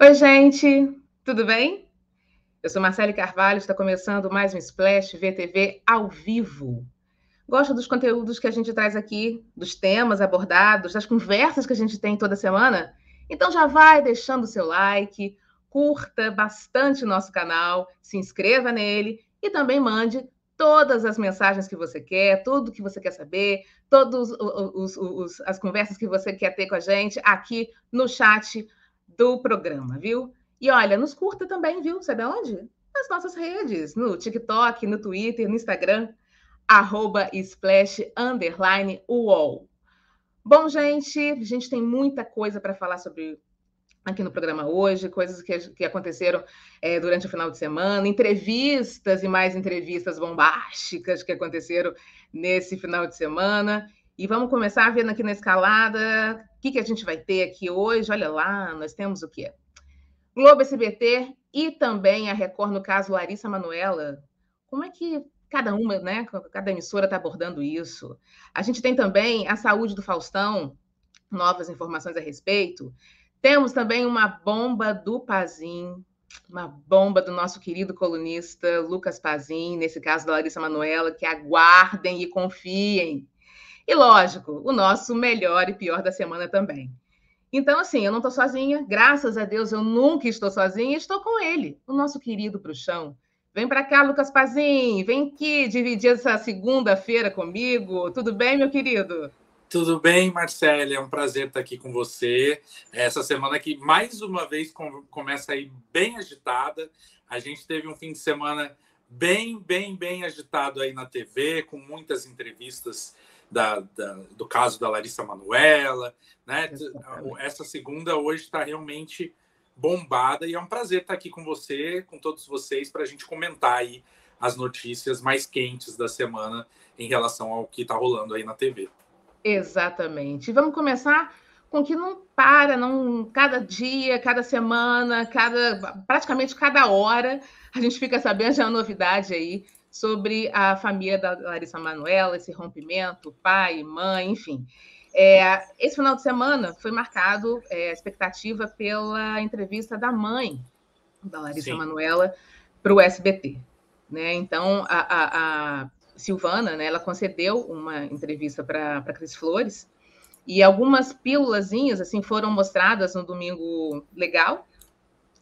Oi, gente, tudo bem? Eu sou Marcele Carvalho, está começando mais um Splash VTV ao vivo. Gosto dos conteúdos que a gente traz aqui, dos temas abordados, das conversas que a gente tem toda semana? Então já vai deixando o seu like, curta bastante nosso canal, se inscreva nele e também mande todas as mensagens que você quer, tudo que você quer saber, todas as conversas que você quer ter com a gente aqui no chat do programa, viu? E olha, nos curta também, viu? Sabe onde? Nas nossas redes, no TikTok, no Twitter, no Instagram, arroba splash underline UOL. Bom, gente, a gente tem muita coisa para falar sobre aqui no programa hoje, coisas que, que aconteceram é, durante o final de semana, entrevistas e mais entrevistas bombásticas que aconteceram nesse final de semana. E vamos começar vendo aqui na escalada o que, que a gente vai ter aqui hoje. Olha lá, nós temos o quê? Globo SBT e também a Record, no caso Larissa Manuela. Como é que cada uma, né? Cada emissora está abordando isso. A gente tem também a saúde do Faustão, novas informações a respeito. Temos também uma bomba do Pazin, uma bomba do nosso querido colunista Lucas Pazin, nesse caso da Larissa Manuela, que aguardem e confiem. E lógico, o nosso melhor e pior da semana também. Então, assim, eu não estou sozinha, graças a Deus eu nunca estou sozinha, estou com ele, o nosso querido Bruxão. Vem para cá, Lucas Pazin, vem aqui dividir essa segunda-feira comigo. Tudo bem, meu querido? Tudo bem, Marcele? É um prazer estar aqui com você. Essa semana que mais uma vez começa aí bem agitada. A gente teve um fim de semana bem, bem, bem agitado aí na TV, com muitas entrevistas da, da, do caso da Larissa Manuela, né? Essa segunda hoje está realmente bombada e é um prazer estar aqui com você, com todos vocês, para a gente comentar aí as notícias mais quentes da semana em relação ao que está rolando aí na TV. Exatamente. Vamos começar com que não para, não cada dia, cada semana, cada praticamente cada hora a gente fica sabendo de uma novidade aí sobre a família da Larissa Manoela, esse rompimento, pai, mãe, enfim. É, esse final de semana foi marcado é, a expectativa pela entrevista da mãe da Larissa Manoela para o SBT. Né? Então, a, a, a Silvana, né, ela concedeu uma entrevista para Cris Flores e algumas pílulas assim foram mostradas no domingo legal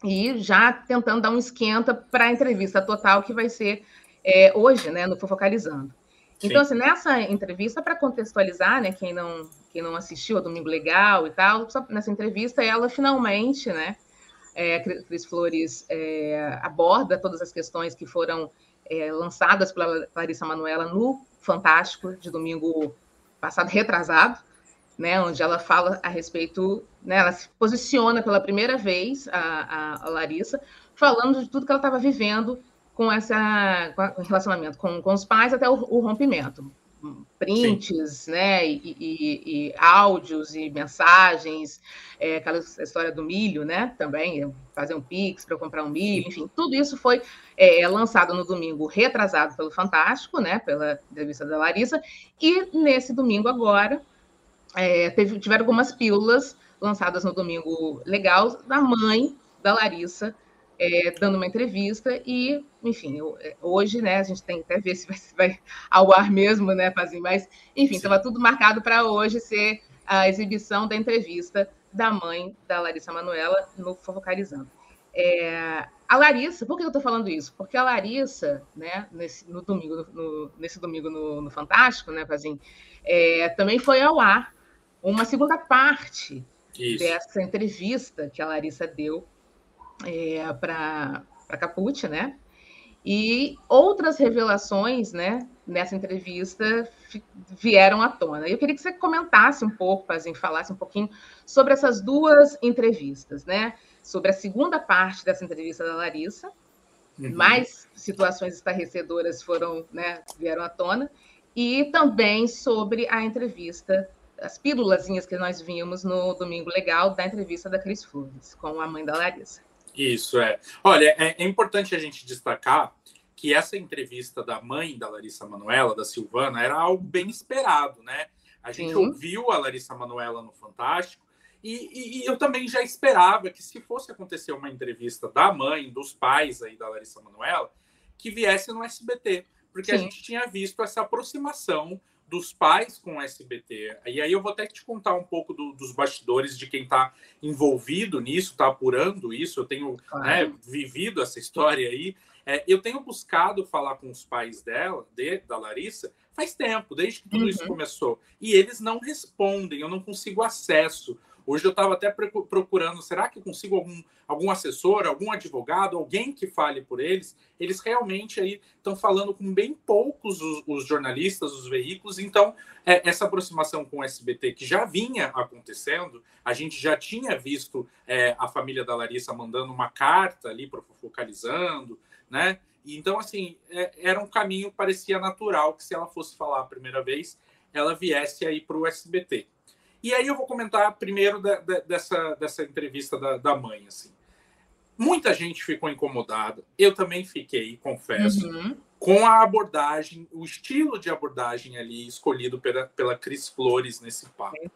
e já tentando dar um esquenta para a entrevista total que vai ser é, hoje, né, no Fofocalizando. Então, assim, nessa entrevista, para contextualizar, né, quem não, quem não assistiu ao Domingo Legal e tal, nessa entrevista, ela finalmente, né, é, Cris Flores é, aborda todas as questões que foram é, lançadas pela Larissa Manoela no Fantástico de domingo passado, retrasado, né, onde ela fala a respeito, né, ela se posiciona pela primeira vez, a, a, a Larissa, falando de tudo que ela estava vivendo com essa com relacionamento com, com os pais até o, o rompimento. Prints, Sim. né, e, e, e, áudios e mensagens, é, aquela história do milho, né, também, fazer um pix para comprar um milho, enfim, tudo isso foi é, lançado no domingo retrasado pelo Fantástico, né, pela entrevista da Larissa, e nesse domingo agora, é, teve, tiveram algumas pílulas lançadas no domingo legal da mãe da Larissa, é, dando uma entrevista e, enfim, eu, é, hoje, né, a gente tem que até ver se vai, se vai ao ar mesmo, né, Pazinho, mas, enfim, estava tudo marcado para hoje ser a exibição da entrevista da mãe da Larissa Manuela no Fofocalizando. É, a Larissa, por que eu estou falando isso? Porque a Larissa, né, nesse, no domingo, no, nesse domingo no, no Fantástico, né, Pazinho, é, também foi ao ar uma segunda parte isso. dessa entrevista que a Larissa deu é, para Caput, né? E outras revelações, né, nessa entrevista vieram à tona. Eu queria que você comentasse um pouco, assim, falasse um pouquinho sobre essas duas entrevistas, né? Sobre a segunda parte dessa entrevista da Larissa, uhum. mais situações estarrecedoras foram, né, vieram à tona, e também sobre a entrevista, as pílulazinhas que nós vimos no Domingo Legal da entrevista da Cris Flores com a mãe da Larissa. Isso é. Olha, é, é, importante a gente destacar que essa entrevista da mãe da Larissa Manuela, da Silvana, era algo bem esperado, né? A gente Sim. ouviu a Larissa Manuela no Fantástico E, e, e, eu também já esperava que se fosse acontecer uma entrevista da mãe, dos pais aí da Larissa Manoela, que viesse no SBT, porque Sim. a gente tinha visto essa aproximação dos pais com o SBT. E aí eu vou até te contar um pouco do, dos bastidores de quem está envolvido nisso, está apurando isso. Eu tenho né, vivido essa história aí. É, eu tenho buscado falar com os pais dela, de, da Larissa, faz tempo, desde que tudo uhum. isso começou. E eles não respondem, eu não consigo acesso. Hoje eu estava até procurando, será que eu consigo algum, algum assessor, algum advogado, alguém que fale por eles? Eles realmente aí estão falando com bem poucos os, os jornalistas, os veículos. Então, é, essa aproximação com o SBT que já vinha acontecendo, a gente já tinha visto é, a família da Larissa mandando uma carta ali para focalizando, né? Então, assim, é, era um caminho parecia natural que se ela fosse falar a primeira vez, ela viesse aí para o SBT. E aí eu vou comentar primeiro da, da, dessa, dessa entrevista da, da mãe. Assim. Muita gente ficou incomodada, eu também fiquei, confesso, uhum. com a abordagem, o estilo de abordagem ali escolhido pela, pela Cris Flores nesse papo.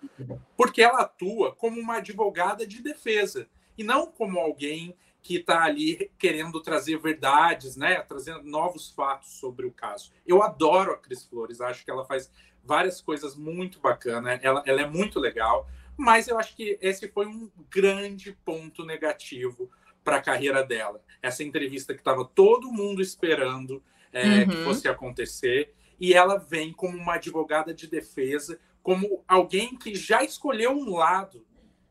Porque ela atua como uma advogada de defesa e não como alguém que está ali querendo trazer verdades, né? trazendo novos fatos sobre o caso. Eu adoro a Cris Flores, acho que ela faz várias coisas muito bacanas. Ela, ela é muito legal, mas eu acho que esse foi um grande ponto negativo para a carreira dela. Essa entrevista que estava todo mundo esperando é, uhum. que fosse acontecer, e ela vem como uma advogada de defesa, como alguém que já escolheu um lado,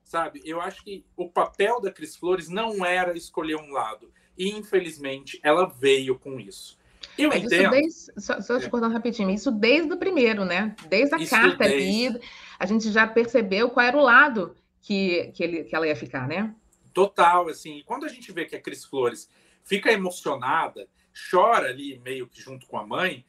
sabe? Eu acho que o papel da Cris Flores não era escolher um lado, e infelizmente ela veio com isso. Eu Mas entendo. Desde, só, só te é. cortando rapidinho, isso desde o primeiro, né? Desde a isso carta desde... ali, a gente já percebeu qual era o lado que, que, ele, que ela ia ficar, né? Total, assim. Quando a gente vê que a Cris Flores fica emocionada, chora ali meio que junto com a mãe,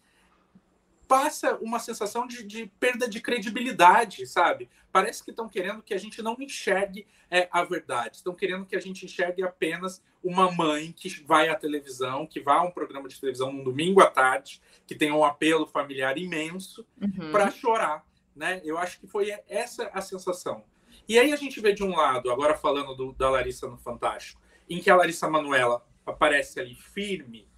passa uma sensação de, de perda de credibilidade, sabe? Parece que estão querendo que a gente não enxergue é, a verdade, estão querendo que a gente enxergue apenas uma mãe que vai à televisão, que vai a um programa de televisão no domingo à tarde, que tem um apelo familiar imenso, uhum. para chorar, né? Eu acho que foi essa a sensação. E aí a gente vê de um lado, agora falando do, da Larissa no Fantástico, em que a Larissa Manuela aparece ali firme,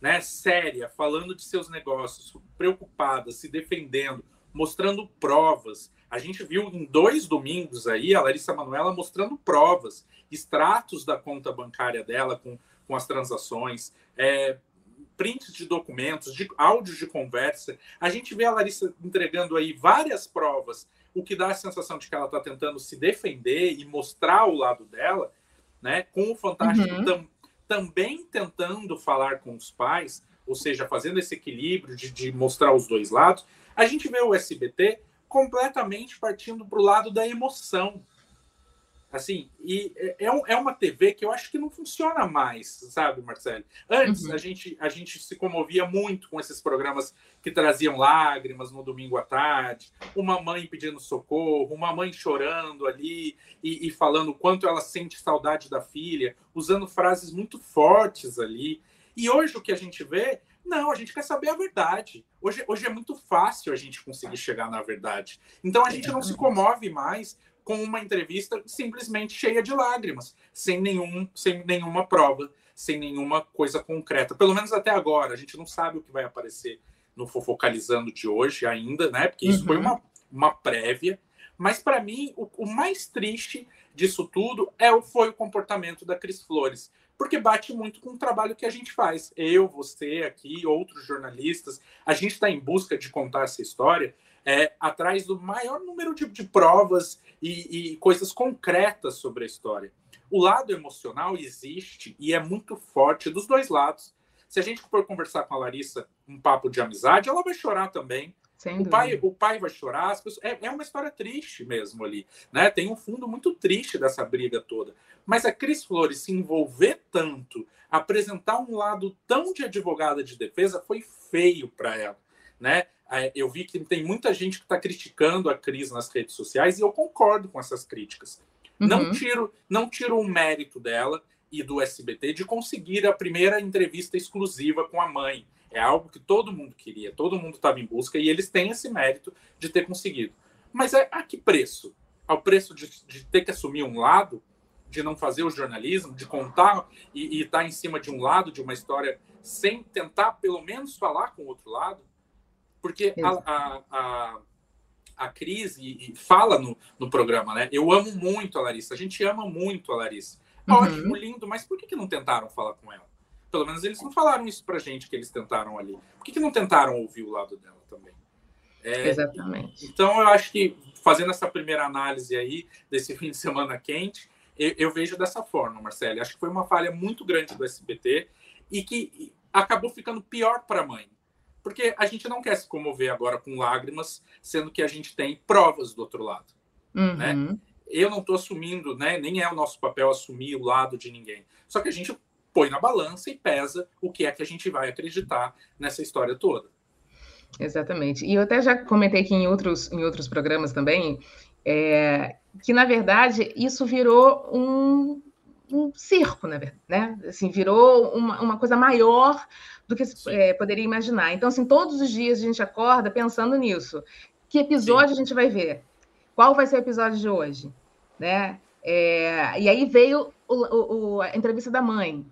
né, séria, falando de seus negócios, preocupada, se defendendo, mostrando provas. A gente viu em dois domingos aí a Larissa Manuela mostrando provas, extratos da conta bancária dela com, com as transações, é, prints de documentos, de áudios de conversa. A gente vê a Larissa entregando aí várias provas, o que dá a sensação de que ela está tentando se defender e mostrar o lado dela, né? Com o Fantástico uhum. tam, também tentando falar com os pais, ou seja, fazendo esse equilíbrio de, de mostrar os dois lados, a gente vê o SBT completamente partindo para o lado da emoção. Assim, e é, é, é, uma TV que eu acho que não funciona mais, sabe, Marcelo? Antes uhum. a, gente, a gente se comovia muito com esses programas que traziam lágrimas no domingo à tarde, uma mãe pedindo socorro, uma mãe chorando ali e, e falando o quanto ela sente saudade da filha, usando frases muito fortes ali. E hoje o que a gente vê não, a gente quer saber a verdade. Hoje, hoje é muito fácil a gente conseguir chegar na verdade. Então a gente não se comove mais com uma entrevista simplesmente cheia de lágrimas, sem, nenhum, sem nenhuma prova, sem nenhuma coisa concreta. Pelo menos até agora, a gente não sabe o que vai aparecer no Fofocalizando de hoje ainda, né? Porque isso uhum. foi uma, uma prévia. Mas para mim, o, o, mais triste disso tudo é o, foi o comportamento da Cris Flores. Porque bate muito com o trabalho que a gente faz. Eu, você aqui, outros jornalistas, a gente está em busca de contar essa história é, atrás do maior número de, de provas e, e coisas concretas sobre a história. O lado emocional existe e é muito forte dos dois lados. Se a gente for conversar com a Larissa um papo de amizade, ela vai chorar também. o pai, o pai vai chorar. Pessoas, é, é, uma história triste mesmo ali, né? Tem um fundo muito triste dessa briga toda. Mas a Cris Flores se envolver tanto, apresentar um lado tão de advogada de defesa, foi feio para ela, né? Eu vi que tem muita gente que está criticando a Cris nas redes sociais e eu concordo com essas críticas. Uhum. Não tiro não tiro o mérito dela e do SBT de conseguir a primeira entrevista exclusiva com a mãe. É algo que todo mundo queria, todo mundo estava em busca e eles têm esse mérito de ter conseguido. Mas é, a que preço? ao preço de, de ter que assumir um lado, de não fazer o jornalismo, de contar e estar tá em cima de um lado de uma história sem tentar pelo menos falar com o outro lado, porque a, a, a, a Cris fala no, no programa, né? Eu amo muito a Larissa, a gente ama muito a Larissa. Uhum. Ótimo, lindo, mas por que, que não tentaram falar com ela? Pelo menos eles não falaram isso pra gente que eles tentaram ali. Por que, que não tentaram ouvir o lado dela também? É, Exatamente. Então eu acho que fazendo essa primeira análise aí desse fim de semana quente, eu, eu vejo dessa forma, Marcelo. Acho que foi uma falha muito grande do SBT e que acabou ficando pior para a mãe. Porque a gente não quer se comover agora com lágrimas, sendo que a gente tem provas do outro lado. Uhum. Né? Eu não estou assumindo, né? nem é o nosso papel assumir o lado de ninguém. Só que a gente põe na balança e pesa o que é que a gente vai acreditar nessa história toda. Exatamente. E eu até já comentei aqui em outros, em outros programas também, é, que na verdade isso virou um, um circo, né? Assim, virou uma, uma coisa maior do que é, poderia imaginar. Então, assim, todos os dias a gente acorda pensando nisso. Que episódio Sim. a gente vai ver? Qual vai ser o episódio de hoje? Né? É, e aí veio o, o, a entrevista da mãe.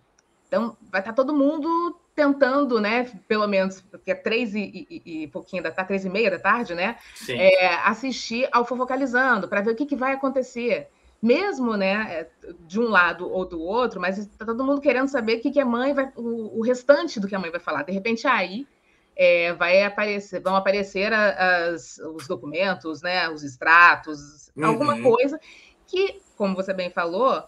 Então, vai estar todo mundo tentando, né, pelo menos, porque é três e, e, e pouquinho da tarde, três e meia da tarde, né, é, assistir ao Fofocalizando, para ver o que, que vai acontecer. Mesmo, né, é, de um lado ou do outro, mas está todo mundo querendo saber o que, que a mãe vai, o, o, restante do que a mãe vai falar. De repente, aí é, vai aparecer, vão aparecer as, os documentos, né, os extratos, uhum. alguma coisa que, como você bem falou,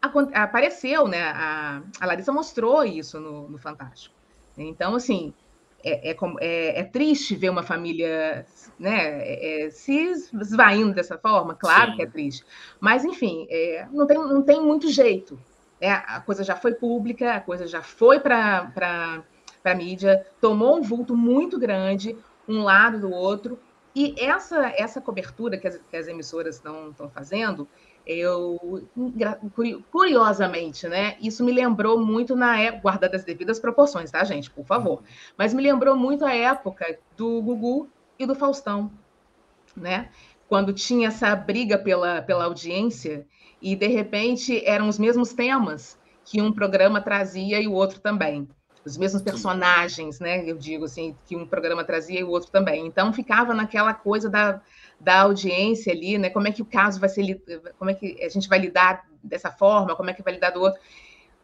apareceu, né? A, a Larissa mostrou isso no, no Fantástico. Então, assim, é, é, é, é, triste ver uma família né, é, é se esvaindo dessa forma, claro Sim. que é triste. Mas, enfim, não, tem, não tem muito jeito. Né? A coisa já foi pública, a coisa já foi para a mídia, tomou um vulto muito grande, um lado do outro. E essa, essa cobertura que as, que as emissoras estão fazendo, eu curiosamente, né? Isso me lembrou muito na época, guardadas as devidas proporções, tá, gente? Por favor. Uhum. Mas me lembrou muito a época do Gugu e do Faustão, né? Quando tinha essa briga pela, pela audiência e de repente eram os mesmos temas que um programa trazia e o outro também. Os mesmos personagens, né? Eu digo assim, que um programa trazia e o outro também. Então ficava naquela coisa da da audiência ali, né? Como é que o caso vai ser, como é que a gente vai lidar dessa forma, como é que vai lidar do outro.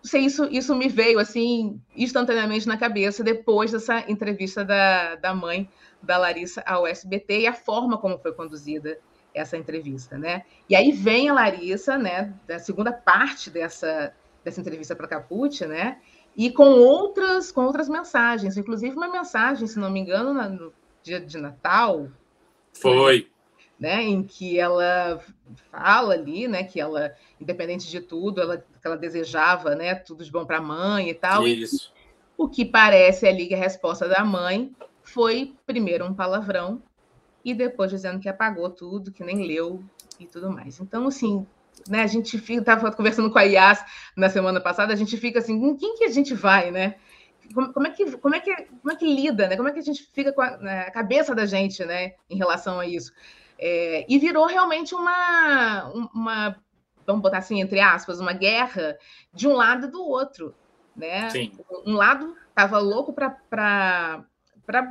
Não sei, isso, isso me veio assim instantaneamente na cabeça depois dessa entrevista da, da mãe da Larissa ao SBT e a forma como foi conduzida essa entrevista, né? E aí vem a Larissa, né, da segunda parte dessa, dessa entrevista para Caput, né? E com outras com outras mensagens, inclusive uma mensagem, se não me engano, no dia de Natal. Foi né, em que ela fala ali, né, que ela, independente de tudo, ela, que ela desejava, né, tudo de bom para a mãe e tal. Isso. E, o que parece ali que a resposta da mãe foi primeiro um palavrão e depois dizendo que apagou tudo, que nem leu e tudo mais. Então, assim, né, a gente fica, estava conversando com a Yas na semana passada, a gente fica assim, em quem que a gente vai, né? Como, como, é que, como, é que, como é que lida, né? Como é que a gente fica com a, né, a cabeça da gente, né, em relação a isso? É, e virou realmente uma, uma, vamos botar assim, entre aspas, uma guerra de um lado e do outro. Né? Sim. Um lado estava louco para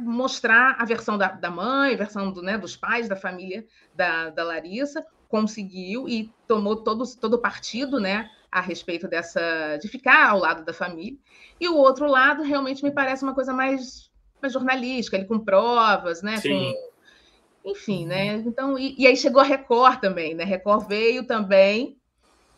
mostrar a versão da, da mãe, a versão do, né, dos pais, da família da, da Larissa, conseguiu e tomou todo, todo partido né, a respeito dessa de ficar ao lado da família. E o outro lado realmente me parece uma coisa mais, mais jornalística, ele com provas, né? Sim. Com, enfim, né? Então, e, e, aí chegou a Record também, né? Record veio também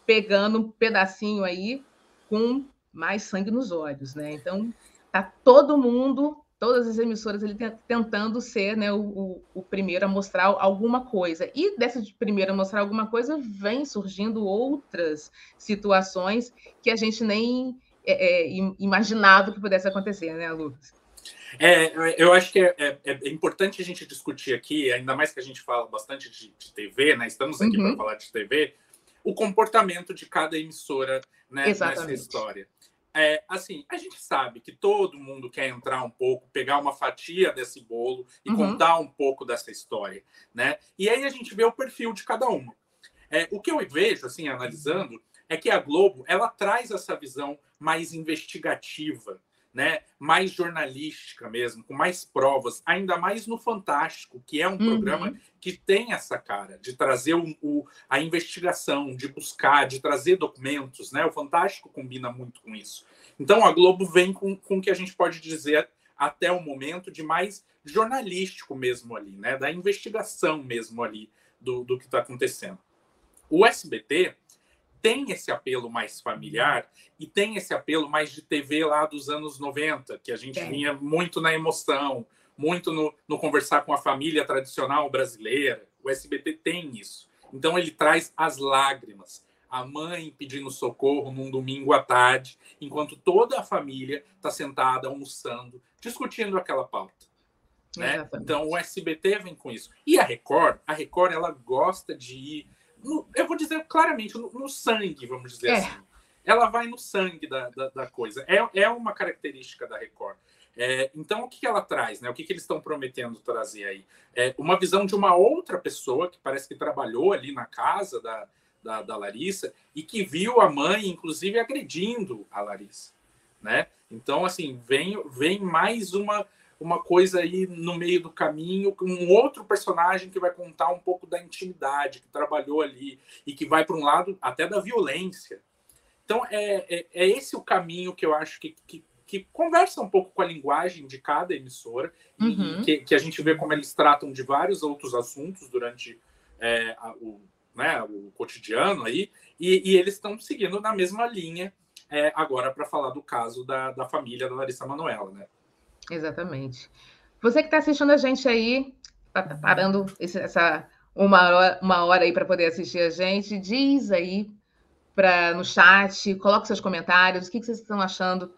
pegando um pedacinho aí com mais sangue nos olhos, né? Então, tá todo mundo, todas as emissoras ali tentando ser, né, o, o, primeiro a mostrar alguma coisa. E dessa de primeiro a mostrar alguma coisa, vem surgindo outras situações que a gente nem é, é, imaginava que pudesse acontecer, né, Lucas? É, eu acho que é, é, é, importante a gente discutir aqui, ainda mais que a gente fala bastante de, de TV, né? Estamos aqui uhum. para falar de TV, o comportamento de cada emissora né, nessa história. É, assim, a gente sabe que todo mundo quer entrar um pouco, pegar uma fatia desse bolo e uhum. contar um pouco dessa história, né? E aí a gente vê o perfil de cada uma. É, o que eu vejo, assim, analisando, é que a Globo ela traz essa visão mais investigativa, né, mais jornalística mesmo, com mais provas, ainda mais no Fantástico, que é um uhum. programa que tem essa cara de trazer o, o, a investigação, de buscar, de trazer documentos, né? O Fantástico combina muito com isso. Então a Globo vem com, com o que a gente pode dizer até o momento de mais jornalístico mesmo ali, né? Da investigação mesmo ali do, do que está acontecendo. O SBT tem esse apelo mais familiar e tem esse apelo mais de TV lá dos anos 90, que a gente é. vinha muito na emoção, muito no, no, conversar com a família tradicional brasileira. O SBT tem isso. Então ele traz as lágrimas. A mãe pedindo socorro num domingo à tarde, enquanto toda a família está sentada almoçando, discutindo aquela pauta. Né? Então o SBT vem com isso. E a Record, a Record ela gosta de ir no, eu vou dizer claramente, no, no sangue, vamos dizer é. assim. Ela vai no sangue da, da, da, coisa. É, é uma característica da Record. É, então, o que, que ela traz? Né? O que, que eles estão prometendo trazer aí? É uma visão de uma outra pessoa que parece que trabalhou ali na casa da, da, da Larissa e que viu a mãe, inclusive, agredindo a Larissa. Né? Então, assim, vem, vem mais uma uma coisa aí no meio do caminho, com um outro personagem que vai contar um pouco da intimidade, que trabalhou ali e que vai para um lado até da violência. Então, é, é, é, esse o caminho que eu acho que, que, que, conversa um pouco com a linguagem de cada emissora, uhum. que, que, a gente vê como eles tratam de vários outros assuntos durante é, a, o, né, o cotidiano aí, e, e eles estão seguindo na mesma linha é, agora para falar do caso da, da família da Larissa Manoela, né? Exatamente. Você que está assistindo a gente aí, tá parando esse, essa uma hora, uma hora aí para poder assistir a gente, diz aí para no chat, coloque seus comentários, o que, que vocês estão achando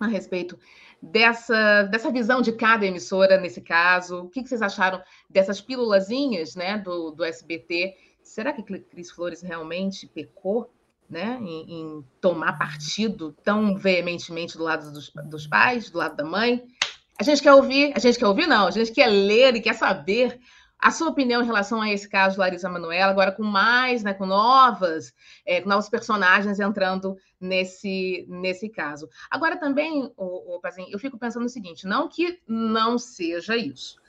a respeito dessa, dessa visão de cada emissora nesse caso, o que, que vocês acharam dessas pílulazinhas né, do, do SBT? Será que Cris Flores realmente pecou né, em, em tomar partido tão veementemente do lado dos, dos pais, do lado da mãe? A gente quer ouvir, a gente quer ouvir, não, a gente quer ler e quer saber a sua opinião em relação a esse caso, Larissa Manoela, agora com mais, né, com novas, é, com novos personagens entrando nesse, nesse caso. Agora também, o, o eu fico pensando no seguinte, não que não seja isso,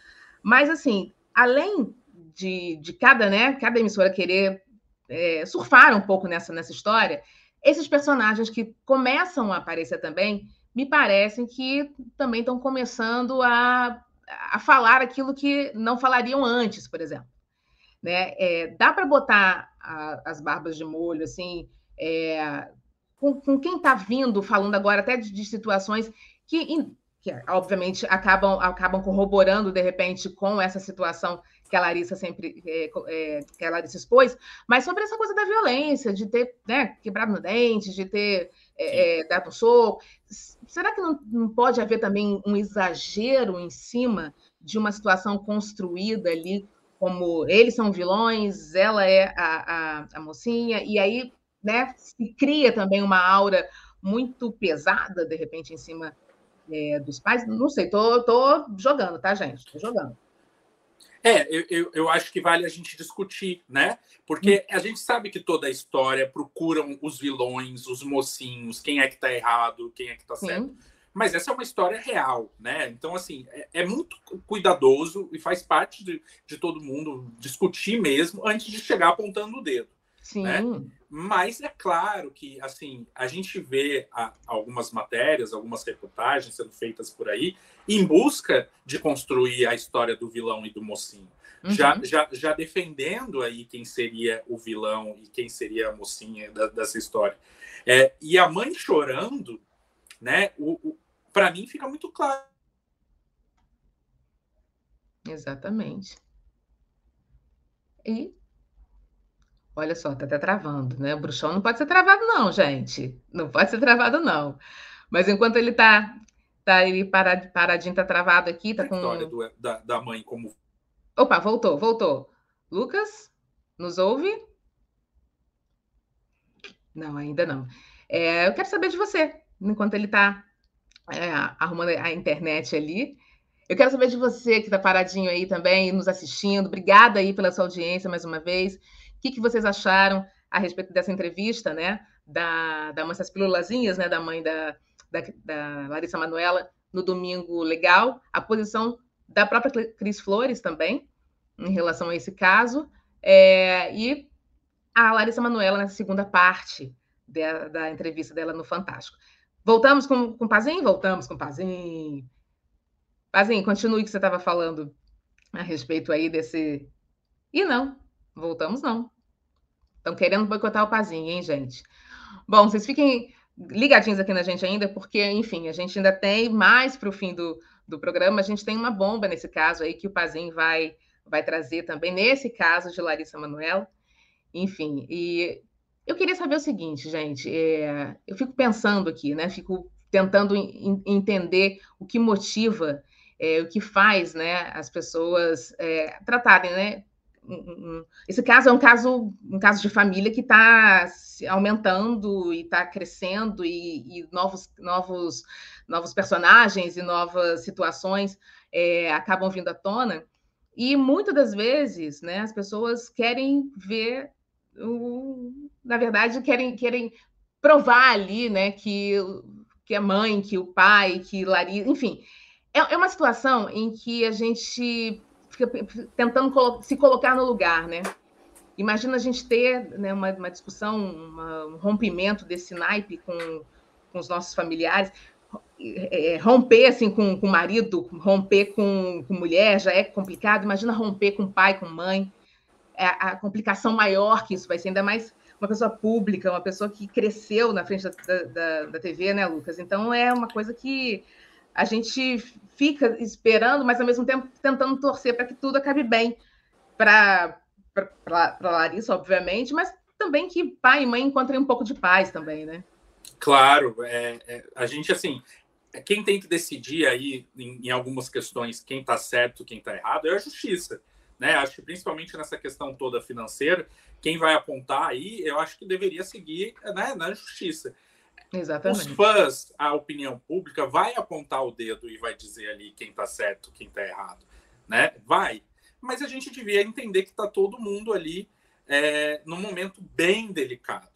mas assim, além de, de cada, né, cada emissora querer é, surfar um pouco nessa, nessa história, esses personagens que começam a aparecer também me parecem que também estão começando a, a falar aquilo que não falariam antes, por exemplo. Né? É, dá para botar a, as barbas de molho assim é, com, com, quem está vindo, falando agora até de, de situações que, que, obviamente acabam, acabam corroborando de repente com essa situação que a Larissa sempre é, é, que a Larissa expôs, mas sobre essa coisa da violência, de ter né, quebrado no dente, de ter é, é, dado um. Será que não, não pode haver também um exagero em cima de uma situação construída ali, como eles são vilões, ela é a, a, a mocinha, e aí né, se cria também uma aura muito pesada, de repente, em cima é, dos pais. Não sei, tô, tô jogando, tá, gente? Tô jogando. É, eu, eu, eu, acho que vale a gente discutir, né? Porque a gente sabe que toda a história procuram os vilões, os mocinhos, quem é que tá errado, quem é que tá certo. Sim. Mas essa é uma história real, né? Então, assim, é, é muito cuidadoso e faz parte de, de, todo mundo discutir mesmo antes de chegar apontando o dedo. Sim. Né? Mas é claro que, assim, a gente vê a, algumas matérias, algumas reportagens sendo feitas por aí em busca de construir a história do vilão e do mocinho. Uhum. Já, já, já defendendo aí quem seria o vilão e quem seria a mocinha da, dessa história. É, e a mãe chorando, né? O, o para mim fica muito claro. Exatamente. E Olha só, tá até travando, né? O bruxão não pode ser travado, não, gente. Não pode ser travado, não. Mas enquanto ele tá, tá ele parad, paradinho, tá travado aqui, tá com. A história do, da, da mãe como. Opa, voltou, voltou. Lucas, nos ouve? Não, ainda não. É, eu quero saber de você, enquanto ele tá é, arrumando a internet ali. Eu quero saber de você que está paradinho aí também, nos assistindo. Obrigada aí pela sua audiência mais uma vez. Que, que vocês acharam a respeito dessa entrevista, né? Da, da Massas Pílulazinhas, né? Da mãe da, da, da Larissa Manuela no Domingo Legal, a posição da própria Cris Flores também, em relação a esse caso, é, e a Larissa Manuela na segunda parte de, da entrevista dela no Fantástico. Voltamos com, com Pazinho? Voltamos com Pazinho. Pazinho, continue o que você estava falando a respeito aí desse. E não, voltamos não. Estão querendo boicotar o Pazinho, hein, gente? Bom, vocês fiquem ligadinhos aqui na gente ainda, porque, enfim, a gente ainda tem mais para o fim do, do programa, a gente tem uma bomba nesse caso aí que o Pazinho vai, vai trazer também, nesse caso de Larissa Manoela. Enfim, e eu queria saber o seguinte, gente, é, eu fico pensando aqui, né? Fico tentando in, entender o que motiva, é, o que faz, né, as pessoas é, tratarem, né, esse caso é um caso, um caso de família que está aumentando e está crescendo e, e, novos, novos, novos personagens e novas situações é, acabam vindo à tona. E muitas das vezes, né, as pessoas querem ver, o, na verdade, querem, querem provar ali, né, que, que a mãe, que o pai, que Larissa, enfim, é, é uma situação em que a gente fica tentando se colocar no lugar, né? Imagina a gente ter né, uma, uma, discussão, uma, um rompimento desse naipe com, com os nossos familiares, é, é, romper assim com, o marido, romper com, com mulher já é complicado. Imagina romper com pai, com mãe. É a complicação maior que isso vai ser, ainda mais uma pessoa pública, uma pessoa que cresceu na frente da, da, da TV, né, Lucas? Então é uma coisa que a gente fica esperando, mas ao mesmo tempo tentando torcer para que tudo acabe bem para Larissa, obviamente, mas também que pai e mãe encontrem um pouco de paz também, né? Claro, é, é, a gente assim, quem tem que decidir aí em, em algumas questões quem está certo, quem está errado é a justiça, né? Acho que principalmente nessa questão toda financeira, quem vai apontar aí, eu acho que deveria seguir né, na justiça. Exatamente. Os fãs, a opinião pública vai apontar o dedo e vai dizer ali quem está certo, quem está errado, né? Vai. Mas a gente devia entender que está todo mundo ali é, num momento bem delicado.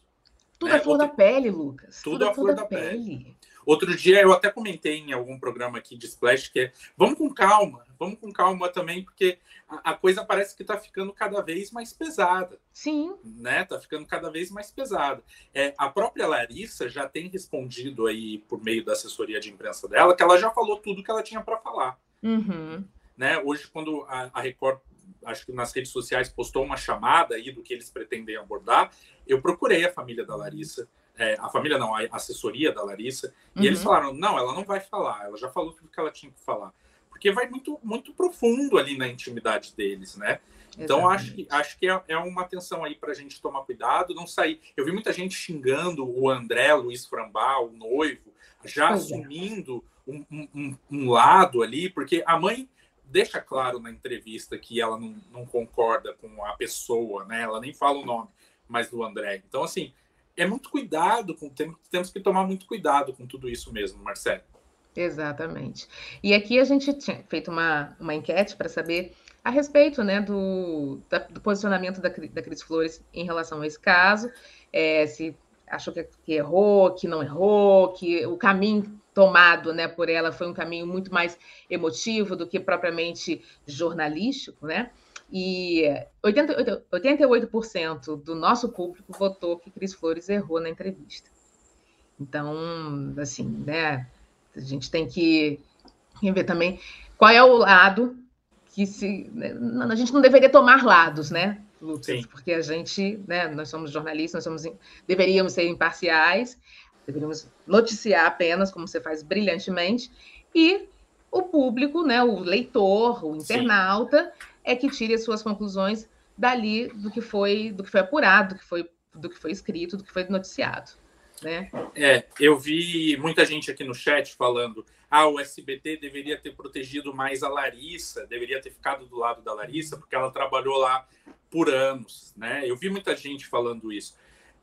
Tudo né? a flor Outro... da pele, Lucas. Tudo, Tudo a flor, da, da pele. pele. Outro dia eu até comentei em algum programa aqui de Splash que é vamos com calma, vamos com calma também, porque a, a coisa parece que está ficando cada vez mais pesada. Sim. Né? Está ficando cada vez mais pesada. É, a própria Larissa já tem respondido aí por meio da assessoria de imprensa dela que ela já falou tudo que ela tinha para falar. Uhum. Né? Hoje, quando a, a Record acho que nas redes sociais postou uma chamada aí do que eles pretendem abordar. Eu procurei a família da Larissa, é, a família não, a assessoria da Larissa, uhum. e eles uhum. falaram: não, ela não vai falar, ela já falou tudo que ela tinha que falar. Porque vai muito, muito profundo ali na intimidade deles, né? Então, acho que, acho que é, é uma atenção aí para a gente tomar cuidado, não sair. Eu vi muita gente xingando o André Luiz Frambá, o noivo, já pois é. assumindo é. um, um, um, lado ali, porque a mãe deixa claro na entrevista que ela não, não concorda com a pessoa, né? Ela nem fala o nome, mas do André. Então, assim, é muito cuidado, com, temos que tomar muito cuidado com tudo isso mesmo, Marcelo. Exatamente. E aqui a gente tinha feito uma, uma enquete para saber a respeito né, do, da, do posicionamento da, da Cris Flores em relação a esse caso, é, se achou que, que, errou, que não errou, que o caminho tomado né, por ela foi um caminho muito mais emotivo do que propriamente jornalístico, né? E 88%, 88% do nosso público votou que Cris Flores errou na entrevista. Então, assim, né? A gente tem que ver também qual é o lado que se. Né, a gente não deveria tomar lados, né, Lucas? Sim. Porque a gente, né, nós somos jornalistas, nós somos, deveríamos ser imparciais, deveríamos noticiar apenas, como você faz brilhantemente, e o público, né, o leitor, o internauta, Sim é que tire as suas conclusões dali do que foi, do que foi apurado, do que foi, do que foi escrito, do que foi noticiado. Né? É, eu vi muita gente aqui no chat falando: ah, o SBT deveria ter protegido mais a Larissa, deveria ter ficado do lado da Larissa, porque ela trabalhou lá por anos, né? Eu vi muita gente falando isso.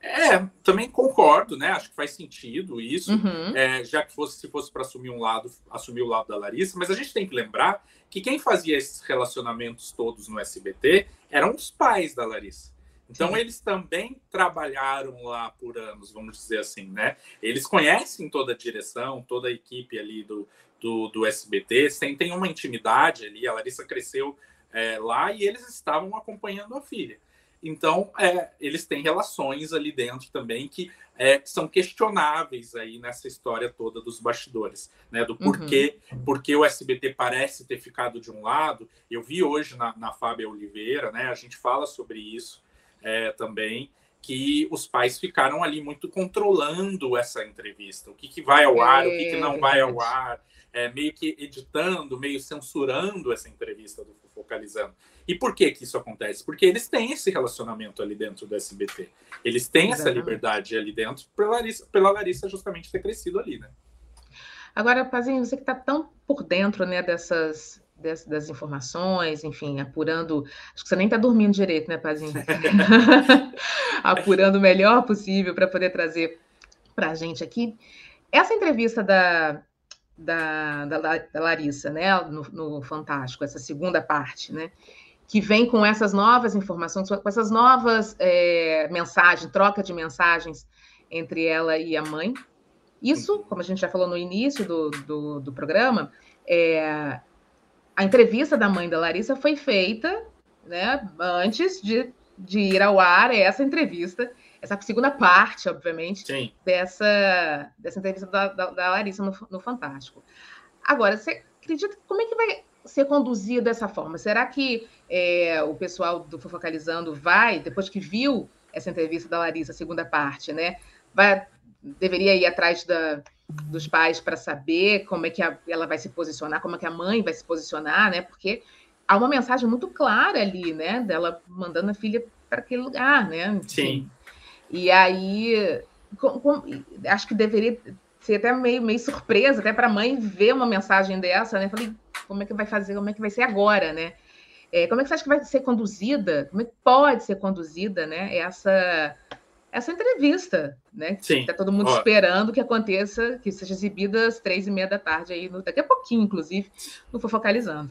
É, também concordo, né? Acho que faz sentido isso, uhum. é, já que fosse se fosse para assumir um lado, assumir o lado da Larissa, mas a gente tem que lembrar que quem fazia esses relacionamentos todos no SBT eram os pais da Larissa. Então, Sim. eles também trabalharam lá por anos, vamos dizer assim, né? Eles conhecem toda a direção, toda a equipe ali do, do, do SBT, tem, tem uma intimidade ali. A Larissa cresceu é, lá e eles estavam acompanhando a filha. Então, é, eles têm relações ali dentro também que é, são questionáveis aí nessa história toda dos bastidores, né? Do porquê, uhum. porque o SBT parece ter ficado de um lado. Eu vi hoje na, na Fábia Oliveira, né? A gente fala sobre isso é, também, que os pais ficaram ali muito controlando essa entrevista. O que, que vai ao ar, o que, que não vai ao ar é, meio que editando, meio censurando essa entrevista do Focalizando. E por que que isso acontece? Porque eles têm esse relacionamento ali dentro do SBT. Eles têm Exatamente. essa liberdade ali dentro pela Larissa, pela Larissa justamente ter crescido ali, né? Agora, Pazinho, você que está tão por dentro né, dessas, das, das, informações, enfim, apurando. Acho que você nem está dormindo direito, né, Pazinho? apurando o melhor possível para poder trazer para a gente aqui. Essa entrevista da, da, da, da Larissa, né, no, no, Fantástico, essa segunda parte, né, que vem com essas novas informações, com essas novas é, mensagens, troca de mensagens entre ela e a mãe. Isso, como a gente já falou no início do, do, do programa, é, a entrevista da mãe da Larissa foi feita né, antes de, de ir ao ar essa entrevista essa segunda parte, obviamente, Sim. dessa, dessa entrevista da, da, da Larissa no, no, Fantástico. Agora, você acredita como é que vai ser conduzido dessa forma? Será que é, o pessoal do Fofocalizando vai, depois que viu essa entrevista da Larissa, segunda parte, né? Vai, deveria ir atrás da, dos pais para saber como é que a, ela vai se posicionar, como é que a mãe vai se posicionar, né? Porque há uma mensagem muito clara ali, né? Dela mandando a filha para aquele lugar, né? Enfim, Sim. E aí, com, com, acho que deveria ser até meio, meio surpresa, até para a mãe ver uma mensagem dessa, né? Falei, como é que vai fazer, como é que vai ser agora, né? É, como é que você acha que vai ser conduzida? Como é que pode ser conduzida, né? Essa essa entrevista, né? Sim. Está todo mundo Ó. esperando que aconteça, que seja exibida às três e meia da tarde aí, daqui a pouquinho, inclusive, no Fofocalizando.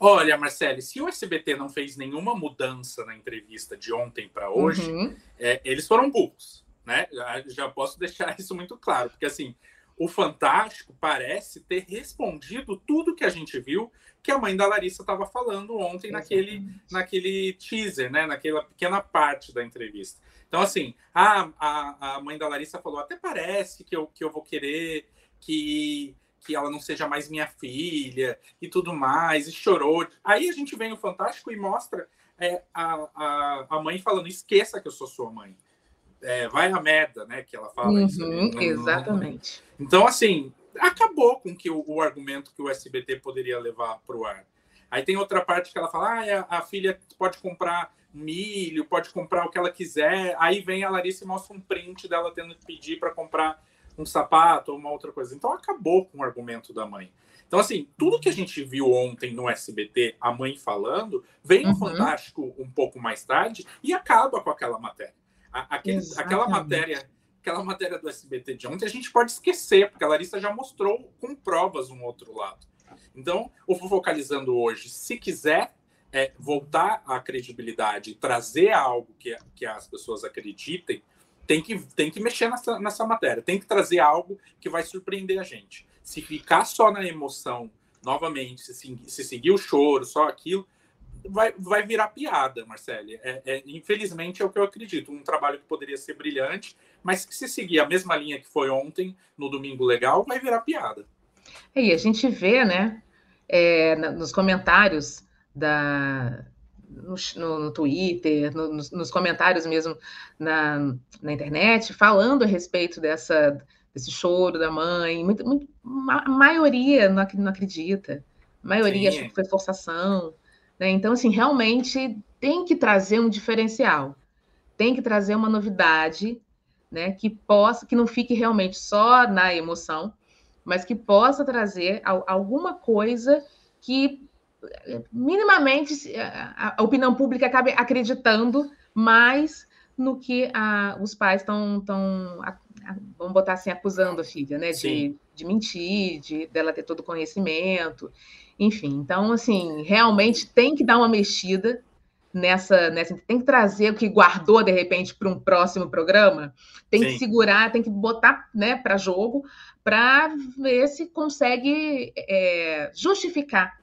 Olha, Marcele, se o SBT não fez nenhuma mudança na entrevista de ontem para hoje, uhum. é, eles foram burros, né? Já, já, posso deixar isso muito claro, porque assim, o Fantástico parece ter respondido tudo que a gente viu que a mãe da Larissa estava falando ontem naquele, naquele teaser, né? Naquela pequena parte da entrevista. Então, assim, a, a, a mãe da Larissa falou: até parece que eu, que eu vou querer que que ela não seja mais minha filha e tudo mais, e chorou. Aí a gente vem no Fantástico e mostra é, a, a, a mãe falando: esqueça que eu sou sua mãe. É, vai a merda, né? Que ela fala uhum, isso. exatamente. Então, assim, acabou com que o, o, argumento que o SBT poderia levar para o ar. Aí tem outra parte que ela fala: ah, a, a filha pode comprar milho, pode comprar o que ela quiser. Aí vem a Larissa e mostra um print dela tendo que pedir para comprar um sapato ou uma outra coisa. Então acabou com o argumento da mãe. Então, assim, tudo que a gente viu ontem no SBT, a mãe falando, vem no uhum. Fantástico um pouco mais tarde e acaba com aquela matéria. Aquele, aquela matéria aquela matéria do SBT de ontem a gente pode esquecer, porque a Larissa já mostrou com provas um outro lado. Então, o Focalizando hoje, se quiser é, voltar à credibilidade trazer algo que, que as pessoas acreditem, tem que, tem que mexer nessa, nessa matéria, tem que trazer algo que vai surpreender a gente. Se ficar só na emoção, novamente, se, se seguir o choro, só aquilo, vai, vai virar piada, Marcele. É, é, infelizmente é o que eu acredito. Um trabalho que poderia ser brilhante, mas que se seguir a mesma linha que foi ontem, no Domingo Legal, vai virar piada. E a gente vê, né, é, nos comentários da, no, no, Twitter, no, nos, nos, comentários mesmo na, na internet, falando a respeito dessa, desse choro da mãe. Muito, muito, a maioria não, não acredita. A maioria Sim. acha que foi forçação. Né? Então, assim, realmente tem que trazer um diferencial. Tem que trazer uma novidade, né? Que possa, que não fique realmente só na emoção, mas que possa trazer alguma coisa que minimamente a, opinião pública acabe acreditando mais no que a, os pais estão, tão, vamos botar assim, acusando a filha, né? De, de mentir, de dela ter todo o conhecimento, enfim. Então, assim, realmente tem que dar uma mexida nessa, nessa. Tem que trazer o que guardou, de repente, para um próximo programa. Tem Sim. que segurar, tem que botar né, para jogo para ver se consegue é, justificar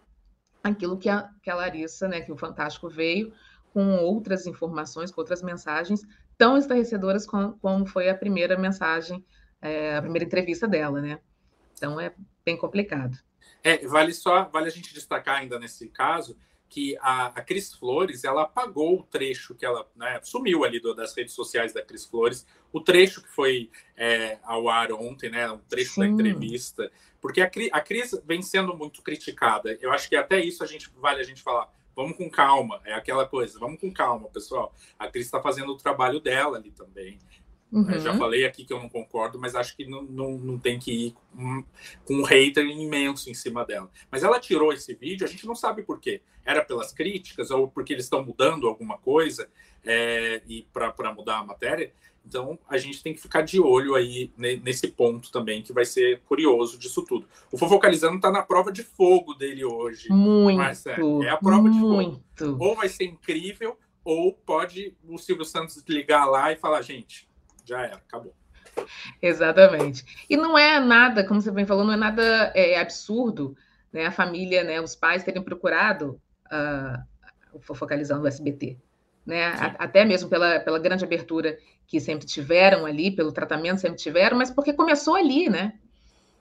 aquilo que a, que a Larissa, né, que o Fantástico veio com outras informações, com outras mensagens tão estarrecedoras como, como foi a primeira mensagem, é, a primeira entrevista dela, né? Então é bem complicado. É, vale só, vale a gente destacar ainda nesse caso que a, a Cris Flores ela apagou o trecho que ela né, sumiu ali do, das redes sociais da Cris Flores, o trecho que foi é, ao ar ontem, né, um trecho Sim. da entrevista, porque a, a Cris vem sendo muito criticada. Eu acho que até isso a gente vale a gente falar. Vamos com calma, é aquela coisa. Vamos com calma, pessoal. A Cris está fazendo o trabalho dela ali também. Uhum. já falei aqui que eu não concordo, mas acho que não, não, não tem que ir com, com um hater imenso em cima dela. Mas ela tirou esse vídeo, a gente não sabe por quê. Era pelas críticas ou porque eles estão mudando alguma coisa é, e para mudar a matéria. Então a gente tem que ficar de olho aí nesse ponto também, que vai ser curioso disso tudo. O Fofocalizando está na prova de fogo dele hoje. Muito. Mas é, a prova muito. de fogo. Ou vai ser incrível, ou pode o Silvio Santos ligar lá e falar, gente já era, acabou. Exatamente. E não é nada, como você bem falou, não é nada é, absurdo, né? A família, né? Os pais terem procurado uh, focalizando o SBT, né? A, até mesmo pela, pela grande abertura que sempre tiveram ali, pelo tratamento sempre tiveram, mas porque começou ali, né?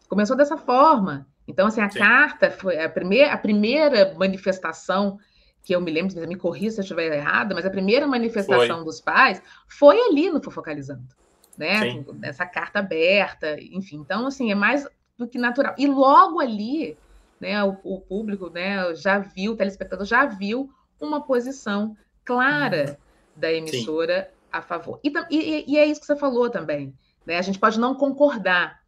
Começou dessa forma. Então, assim, a Sim. carta foi a primeira, a primeira manifestação que eu me lembro, me corrija se eu estiver errada, mas a primeira manifestação foi. dos pais foi ali no Fofocalizando, né? Essa carta aberta, enfim. Então, assim, é mais do que natural. E logo ali, né, o, o público, né, já viu, o telespectador já viu uma posição clara da emissora Sim. a favor. E, e, e, é isso que você falou também, né? A gente pode não concordar,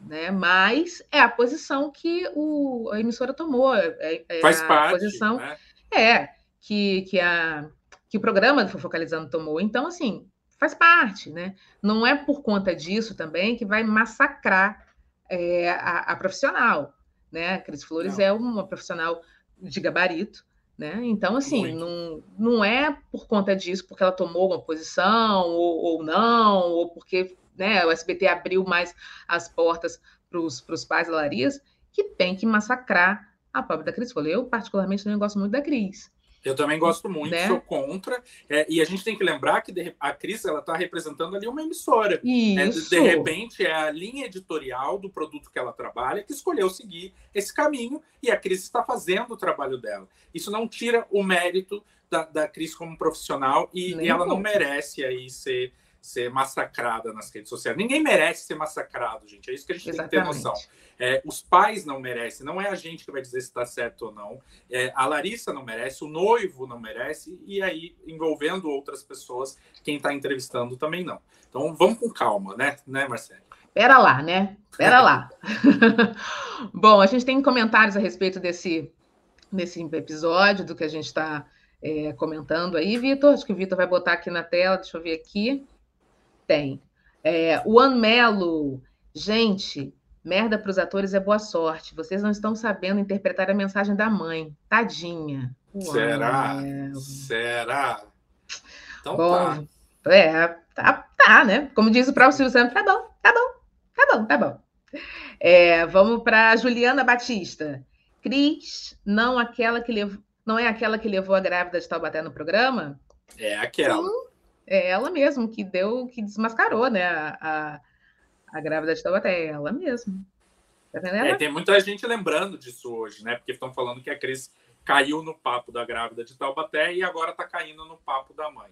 né? Mas é a posição que o, a emissora tomou, é, é Faz a parte, posição né? É, que, que, a, que o programa do Focalizando tomou. Então, assim, faz parte, né? Não é por conta disso também que vai massacrar é, a, a, profissional, né? A Cris Flores não. é uma profissional de gabarito, né? Então, assim, não, não é por conta disso, porque ela tomou uma posição ou, ou não, ou porque né, o SBT abriu mais as portas para os pais da Larissa, que tem que massacrar a pobre da Cris falou. Eu, particularmente, não gosto muito da Cris. Eu também gosto muito, né? sou contra. É, e a gente tem que lembrar que a Cris ela está representando ali uma emissora. Isso. É, de, de repente, é a linha editorial do produto que ela trabalha que escolheu seguir esse caminho e a Cris está fazendo o trabalho dela. Isso não tira o mérito da, da Cris como profissional e, e ela não merece aí ser ser massacrada nas redes sociais. Ninguém merece ser massacrado, gente. É isso que a gente Exatamente. tem que ter noção. É, os pais não merecem, não é a gente que vai dizer se está certo ou não. É, a Larissa não merece, o noivo não merece, e aí, envolvendo outras pessoas, quem está entrevistando também não. Então vamos com calma, né, né Marcelo? Pera lá, né? Pera lá. Bom, a gente tem comentários a respeito desse, desse episódio, do que a gente está é, comentando aí, Vitor. Acho que o Vitor vai botar aqui na tela, deixa eu ver aqui. Tem. É, o Anmelo, gente, merda para os atores é boa sorte. Vocês não estão sabendo interpretar a mensagem da mãe. Tadinha. Será? Será? Então Bom, tá. É, tá, tá, né? Como diz o próprio Silvio Santos, tá bom, tá bom, tá bom, tá bom. É, vamos para Juliana Batista. Cris, não aquela que levou, não é aquela que levou a grávida de Taubaté no programa? É aquela. Sim, é ela mesmo que deu, que desmascarou, né? A, a, a grávida de Taubaté, é ela mesmo. Tá vendo? Ela... É, tem muita gente lembrando disso hoje, né? Porque estão falando que a Cris caiu no papo da grávida de Taubaté e agora está caindo no papo da mãe.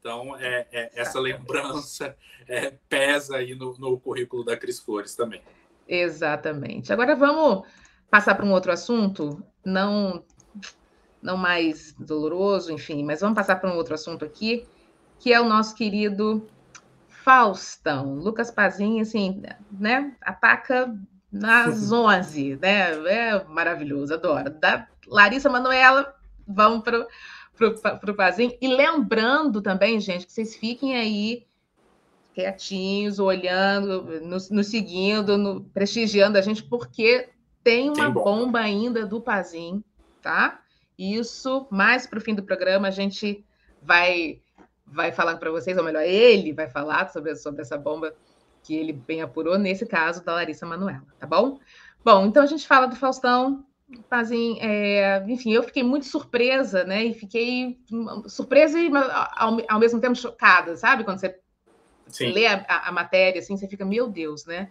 Então, é, é essa lembrança é, pesa aí no, no currículo da Cris Flores também. Exatamente. Agora vamos passar para um outro assunto, não não mais doloroso, enfim, mas vamos passar para um outro assunto aqui, que é o nosso querido Faustão. Lucas Pazinho, assim, né, ataca nas 11, né? É maravilhoso, adoro. Da Larissa Manoela, vamos para o Pazinho. E lembrando também, gente, que vocês fiquem aí quietinhos, olhando, nos, nos seguindo, no, prestigiando a gente, porque tem uma bomba ainda do Pazinho, tá? isso. Mais para o fim do programa, a gente vai, vai falar para vocês, ou melhor, ele vai falar sobre, sobre essa bomba que ele bem apurou, nesse caso da Larissa Manuela, tá bom? Bom, então a gente fala do Faustão. Fazem, é, enfim, eu fiquei muito surpresa, né? E fiquei surpresa e ao, ao mesmo tempo chocada, sabe? Quando você Sim. lê a, a, matéria, assim, você fica, meu Deus, né?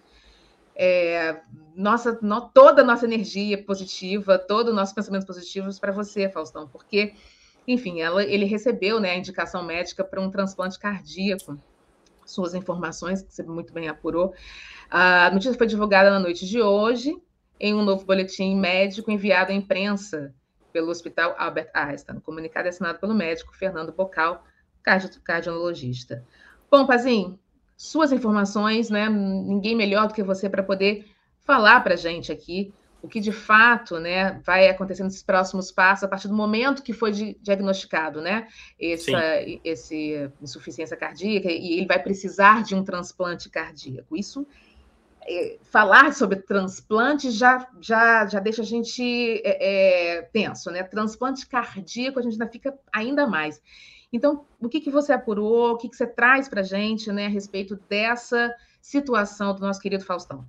É, nossa, no, toda a nossa energia positiva, todo o nosso pensamento positivo para você, Faustão, porque, enfim, ela, ele recebeu né, a indicação médica para um transplante cardíaco. Suas informações, que você muito bem apurou. A notícia foi divulgada na noite de hoje, em um novo boletim médico enviado à imprensa pelo Hospital Albert Einstein. Comunicado assinado pelo médico Fernando Bocal, cardiologista. Bom, Pazinho, suas informações, né? Ninguém melhor do que você para poder falar para a gente aqui o que de fato né, vai acontecer nesses próximos passos a partir do momento que foi diagnosticado né, essa esse insuficiência cardíaca e ele vai precisar de um transplante cardíaco. Isso é, falar sobre transplante já, já, já deixa a gente é, é, tenso, né? Transplante cardíaco a gente ainda fica ainda mais. Então, o que, que você apurou, o que, que você traz para a gente né, a respeito dessa situação do nosso querido Faustão?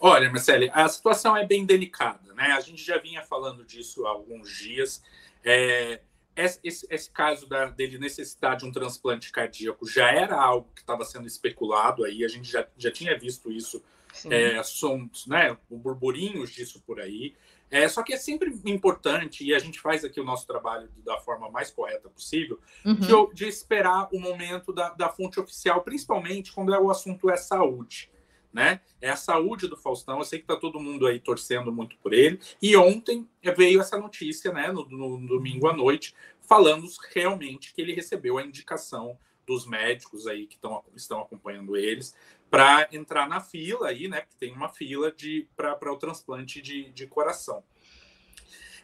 Olha, Marcele, a situação é bem delicada, né? A gente já vinha falando disso há alguns dias. É, esse, esse, caso da, dele necessitar de um transplante cardíaco já era algo que estava sendo especulado aí, a gente já, já tinha visto isso, é, sons, né, burburinhos disso por aí. É, só que é sempre importante, e a gente faz aqui o nosso trabalho da forma mais correta possível, uhum. de, de, esperar o momento da, da fonte oficial, principalmente quando é, o assunto é saúde. Né? É a saúde do Faustão. Eu sei que está todo mundo aí torcendo muito por ele. E ontem veio essa notícia, né, no, no, no domingo à noite, falando realmente que ele recebeu a indicação dos médicos aí que tão, estão acompanhando eles para entrar na fila aí, né? Porque tem uma fila de para o transplante de, de coração.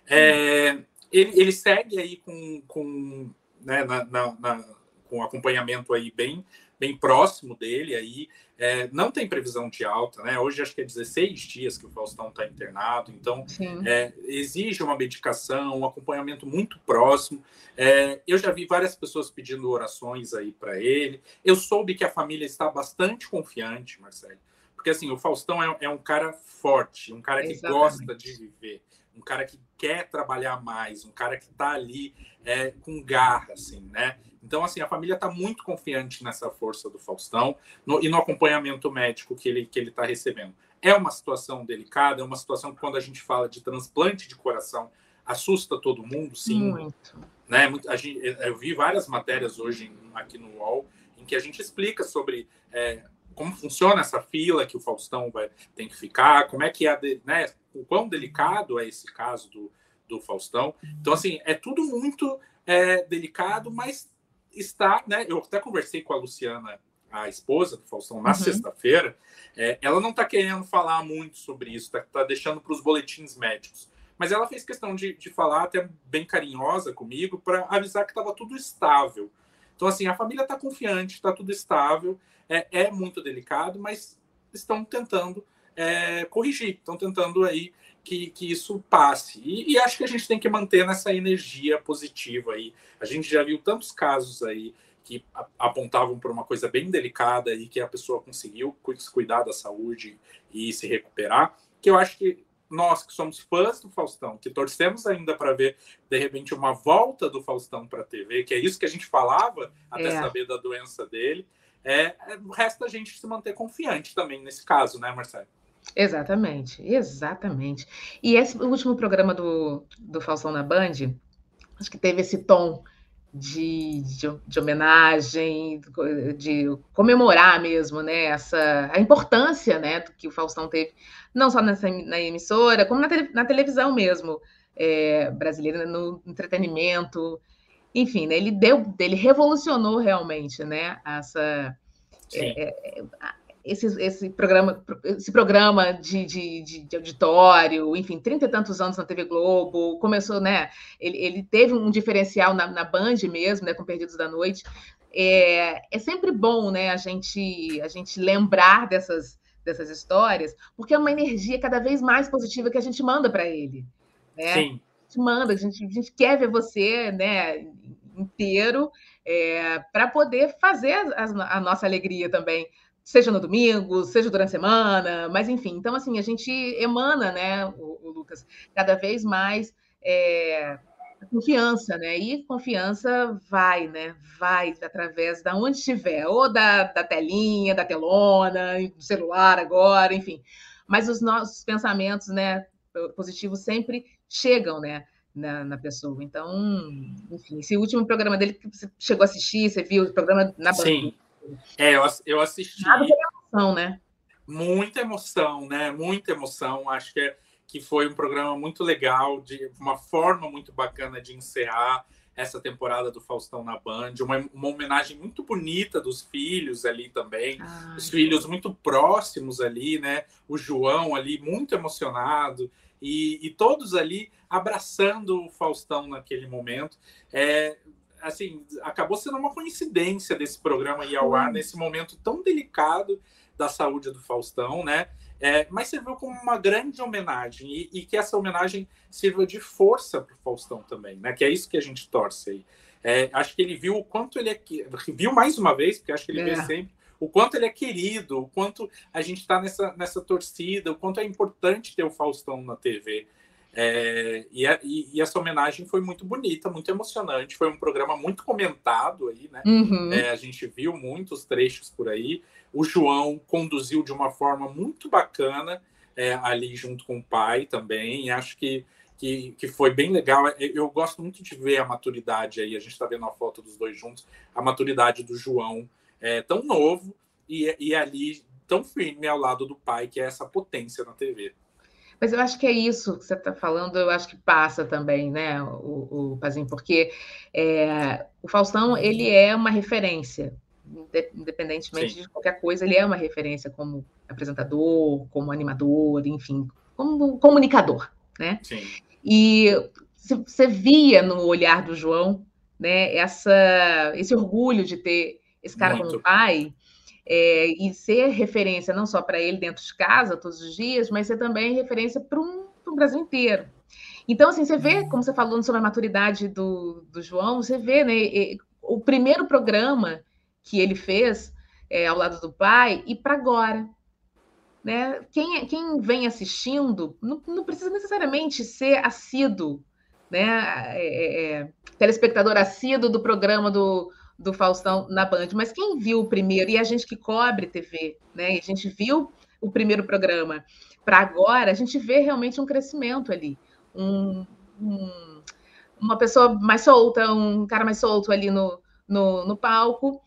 É, ele, ele segue aí com, com, né, na, na, na, com acompanhamento aí bem bem próximo dele aí. É, não tem previsão de alta, né? Hoje acho que é 16 dias que o Faustão está internado, então é, exige uma medicação, um acompanhamento muito próximo. É, eu já vi várias pessoas pedindo orações aí para ele. Eu soube que a família está bastante confiante, Marcelo, porque assim, o Faustão é, é um cara forte, um cara que Exatamente. gosta de viver um cara que quer trabalhar mais, um cara que está ali é, com garra, assim, né? Então, assim, a família está muito confiante nessa força do Faustão no, e no acompanhamento médico que ele que ele está recebendo. É uma situação delicada, é uma situação que quando a gente fala de transplante de coração assusta todo mundo, sim. Muito. Né? Gente, eu vi várias matérias hoje aqui no UOL em que a gente explica sobre é, como funciona essa fila que o Faustão vai, tem que ficar, como é que é, né, o quão delicado é esse caso do, do Faustão. Então, assim, é tudo muito é, delicado, mas está, né? Eu até conversei com a Luciana, a esposa do Faustão, na uhum. sexta-feira. É, ela não está querendo falar muito sobre isso, está tá deixando para os boletins médicos. Mas ela fez questão de, de falar, até bem carinhosa comigo, para avisar que estava tudo estável. Então, assim, a família está confiante, está tudo estável. É, é, muito delicado, mas estão tentando é, corrigir, estão tentando aí que, que isso passe. E, e, acho que a gente tem que manter nessa energia positiva aí. A gente já viu tantos casos aí que apontavam para uma coisa bem delicada e que a pessoa conseguiu cuidar da saúde e se recuperar, que eu acho que nós que somos fãs do Faustão, que torcemos ainda para ver de repente uma volta do Faustão para a TV, que é isso que a gente falava até é. saber da doença dele, é, é, resta a gente se manter confiante também nesse caso, né, Marcelo? Exatamente, exatamente. E esse último programa do, do Faustão na Band, acho que teve esse tom de, de, de, homenagem, de comemorar mesmo, né, essa, a importância, né, que o Faustão teve, não só nessa, na emissora, como na, tele, na televisão mesmo, é, brasileira, no entretenimento, enfim, né, ele deu, ele revolucionou realmente, né, essa é, é, esse, esse programa, esse programa de, de, de, auditório, enfim, trinta e tantos anos na TV Globo, começou, né? Ele, ele teve um diferencial na, na Band mesmo, né? Com Perdidos da Noite. É, é sempre bom, né? A gente, a gente lembrar dessas, dessas histórias, porque é uma energia cada vez mais positiva que a gente manda para ele. Né? Sim. gente manda, a gente, a gente quer ver você, né, inteiro, é, para poder fazer a, a nossa alegria também seja no domingo, seja durante a semana, mas enfim. Então, assim, a gente emana, né, o, o Lucas, cada vez mais é, confiança, né? E confiança vai, né? Vai através da onde estiver, ou da, da telinha, da telona, do celular agora, enfim. Mas os nossos pensamentos, né, positivos sempre chegam, né? Na, na, pessoa. Então, enfim, esse último programa dele que você chegou a assistir, você viu o programa na Sim. É, eu, eu assisti. Nada de emoção, né? Muita emoção, né? Muita emoção. Acho que é que foi um programa muito legal, de uma forma muito bacana de encerrar essa temporada do Faustão na Band, uma, uma homenagem muito bonita dos filhos ali também, Ai, os filhos muito próximos ali, né? O João ali muito emocionado e, e todos ali abraçando o Faustão naquele momento. É, assim, acabou sendo uma coincidência desse programa ir ao ar nesse momento tão delicado da saúde do Faustão, né? É, mas serviu como uma grande homenagem e, e que essa homenagem sirva de força para o Faustão também, né? Que é isso que a gente torce aí. É, acho que ele viu o quanto ele é viu mais uma vez, porque acho que ele é. vê sempre o quanto ele é querido, o quanto a gente está nessa, nessa torcida, o quanto é importante ter o Faustão na TV. É, e, a, e, e, essa homenagem foi muito bonita, muito emocionante. Foi um programa muito comentado aí, né? Uhum. É, a gente viu muitos trechos por aí. O João conduziu de uma forma muito bacana é, ali junto com o pai também. acho que, que, que, foi bem legal. É, eu gosto muito de ver a maturidade aí. A gente está vendo a foto dos dois juntos, a maturidade do João é, tão novo e, e ali tão firme ao lado do pai, que é essa potência na TV. Mas eu acho que é isso que você está falando, eu acho que passa também, né, o, o Pazinho, porque é, o Faustão, ele é uma referência, independentemente Sim. de qualquer coisa, ele é uma referência como apresentador, como animador, enfim, como comunicador, né? Sim. E você via no olhar do João, né, essa, esse orgulho de ter esse cara Muito. como pai, é, e ser referência não só para ele dentro de casa todos os dias, mas ser também referência para um, o Brasil inteiro. Então, assim, você vê, como você falou sobre a maturidade do, do João, você vê, né, o primeiro programa que ele fez é, ao lado do pai e para agora. Né? Quem, quem vem assistindo não, não precisa necessariamente ser assíduo, né? É, é, é telespectador assíduo do programa do, do Faustão na Band, mas quem viu o primeiro, e a gente que cobre TV, né? A gente viu o primeiro programa para agora, a gente vê realmente um crescimento ali. Um, um, uma pessoa mais solta, um cara mais solto ali no, no, no palco.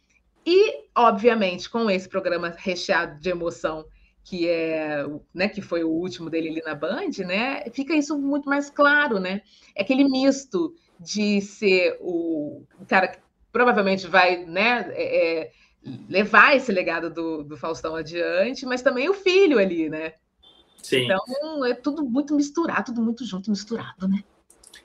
E, obviamente, com esse programa recheado de emoção, que é, né, que foi o último dele ali na Band, né? Fica isso muito mais claro, né? É aquele misto de ser o, cara provavelmente vai né, é, é, levar esse legado do, do Faustão adiante, mas também o filho ali, né? Sim. Então é tudo muito misturado, tudo muito junto, misturado, né?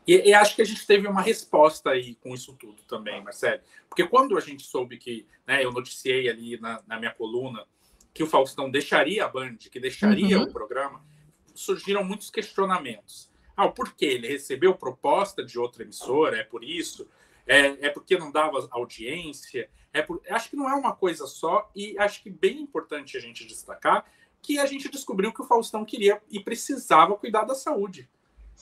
E, e, acho que a gente teve uma resposta aí com isso tudo também, Marcelo. Porque quando a gente soube que, né, eu noticiei ali na, na minha coluna que o Faustão deixaria a Band, que deixaria uhum. o programa, surgiram muitos questionamentos. Ah, o porquê? Ele recebeu proposta de outra emissora, é por isso? É, é porque não dava audiência. É por, acho que não é uma coisa só, e acho que bem importante a gente destacar que a gente descobriu que o Faustão queria e precisava cuidar da saúde.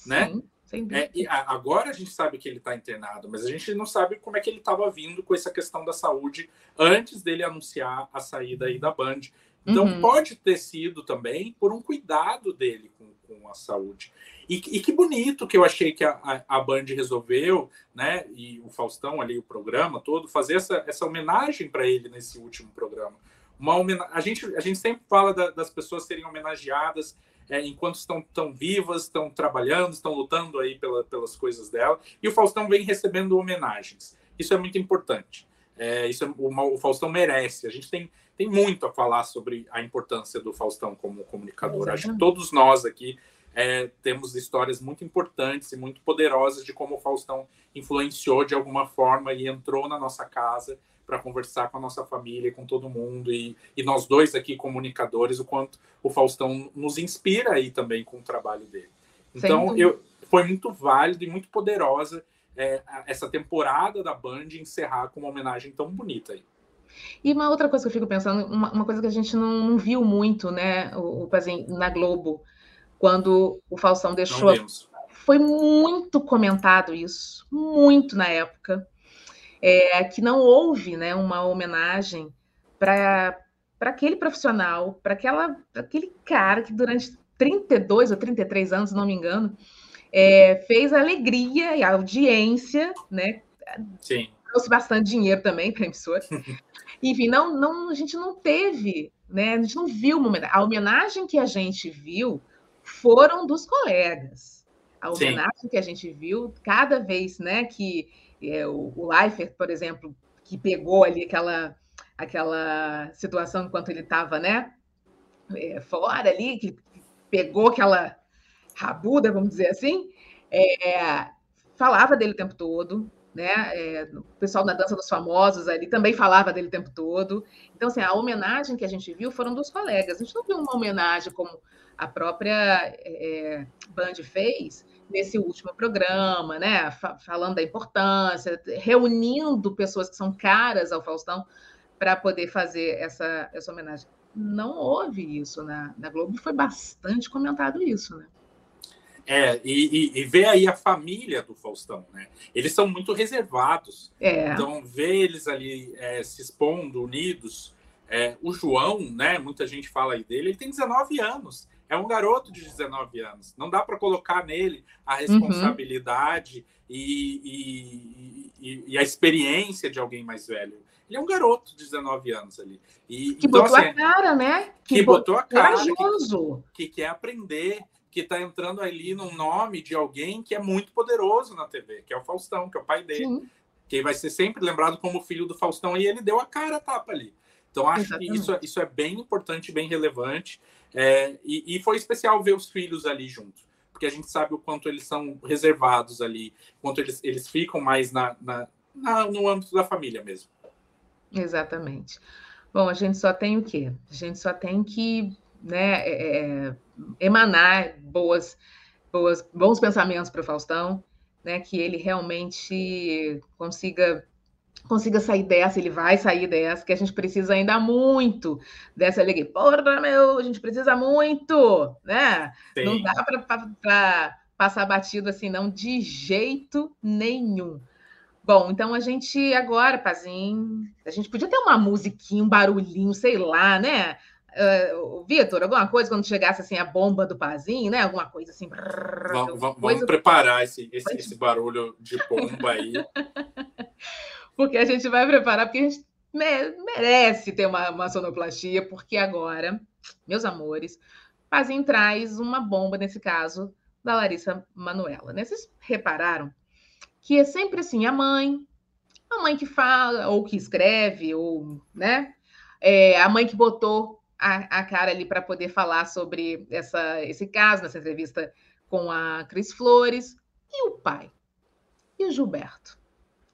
Né? Sim, né? É, e agora a gente sabe que ele está internado, mas a gente não sabe como é que ele estava vindo com essa questão da saúde antes dele anunciar a saída aí da Band. Então uhum. pode ter sido também por um cuidado dele com, com a saúde. E, e, que bonito que eu achei que a, a, Band resolveu, né? E o Faustão ali, o programa todo, fazer essa, essa homenagem para ele nesse último programa. Uma homenagem, a, gente, a gente sempre fala da, das pessoas serem homenageadas é, enquanto estão tão vivas, estão trabalhando, estão lutando aí pela, pelas coisas dela. E o Faustão vem recebendo homenagens. Isso é muito importante. É, isso é, o, o Faustão merece. A gente tem, tem muito a falar sobre a importância do Faustão como comunicador. Acho que todos nós aqui é, temos histórias muito importantes e muito poderosas de como o Faustão influenciou de alguma forma e entrou na nossa casa para conversar com a nossa família, com todo mundo e, e, nós dois aqui comunicadores, o quanto o Faustão nos inspira aí também com o trabalho dele. Então eu foi muito válido e muito poderosa é, essa temporada da Band encerrar com uma homenagem tão bonita aí. E uma outra coisa que eu fico pensando, uma, uma coisa que a gente não, não, viu muito, né, o, assim, na Globo, quando o Faustão deixou. Foi muito comentado isso, muito na época, é, que não houve né, uma homenagem para aquele profissional, para aquele cara que durante 32 ou 33 anos, se não me engano, é, fez a alegria e a audiência, né? Sim. Trouxe bastante dinheiro também para a emissora. Enfim, não, não, a gente não teve, né? A gente não viu uma homenagem. A homenagem que a gente viu foram dos colegas. A homenagem Sim. que a gente viu, cada vez, né, que é, o, o Leifert, por exemplo, que pegou ali aquela, aquela situação enquanto ele estava, né, é, fora ali, que pegou aquela rabuda, vamos dizer assim, é, falava dele o tempo todo, né? É, o pessoal da dança dos famosos ali também falava dele o tempo todo. Então, assim, a homenagem que a gente viu foram dos colegas. A gente não viu uma homenagem como a própria é, Band fez nesse último programa, né? Falando da importância, reunindo pessoas que são caras ao Faustão para poder fazer essa, essa homenagem. Não houve isso na, na Globo, foi bastante comentado isso, né? É, e, e, e ver aí a família do Faustão, né? Eles são muito reservados. É. Então, ver eles ali é, se expondo, unidos. É, o João, né? Muita gente fala aí dele, ele tem 19 anos. É um garoto de 19 anos. Não dá para colocar nele a uhum. responsabilidade uhum. e, e, e, a experiência de alguém mais velho. Ele é um garoto de 19 anos ali. E, que então, botou assim, a cara, né? Que, que botou a cara. Que, que quer aprender que está entrando ali no nome de alguém que é muito poderoso na TV, que é o Faustão, que é o pai dele. Sim. Que vai ser sempre lembrado como filho do Faustão, e ele deu a cara a tapa ali. Então, acho Exatamente. que isso, é, isso é bem importante, bem relevante. É, e, e, foi especial ver os filhos ali juntos, porque a gente sabe o quanto eles são reservados ali, quanto eles, eles ficam mais na, na, na no âmbito da família mesmo. Exatamente. Bom, a gente só tem o quê? A gente só tem que né, é, é, emanar boas, boas, bons pensamentos para o Faustão, né, que ele realmente consiga consiga sair dessa, ele vai sair dessa, que a gente precisa ainda muito dessa alegria. Porra, meu, a gente precisa muito, né? Sim. Não dá para passar batido assim, não, de jeito nenhum. Bom, então a gente agora, Pazinho, a gente podia ter uma musiquinha, um barulhinho, sei lá, né? Uh, Vitor, alguma coisa quando chegasse assim a bomba do Pazinho, né? Alguma coisa assim. Brrr, vamos, vamos, coisa... preparar esse, esse, esse, barulho de bomba aí. porque a gente vai preparar, porque a gente merece ter uma, uma sonoplastia, porque agora, meus amores, Pazinho traz uma bomba, nesse caso, da Larissa Manuela. Né? Vocês repararam que é sempre assim, a mãe, a mãe que fala, ou que escreve, ou, né? É, a mãe que botou a, a cara ali para poder falar sobre essa, esse caso, nessa entrevista com a Cris Flores. E o pai? E o Gilberto?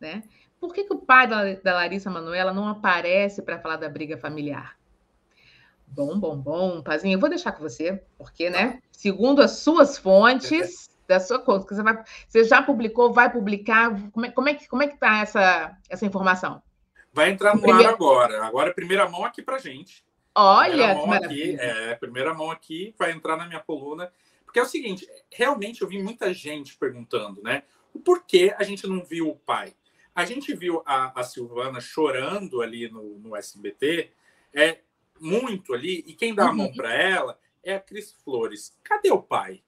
Né? Por que, que o pai da, da Larissa Manuela não aparece para falar da briga familiar? Bom, bom, bom. Pazinho, eu vou deixar com você, porque, né? Segundo as suas fontes, da sua conta, você, vai, você já publicou, vai publicar. Como é, como é, como é que está essa, essa informação? Vai entrar no Primeiro... ar agora. Agora, primeira mão aqui para gente. Olha, primeira aqui, é, primeira mão aqui vai entrar na minha coluna. Porque é o seguinte, realmente eu vi muita gente perguntando, né? O porquê a gente não viu o pai? A gente viu a, a Silvana chorando ali no, no SBT, é muito ali, e quem dá a mão uhum. para ela é a Cris Flores. Cadê o pai?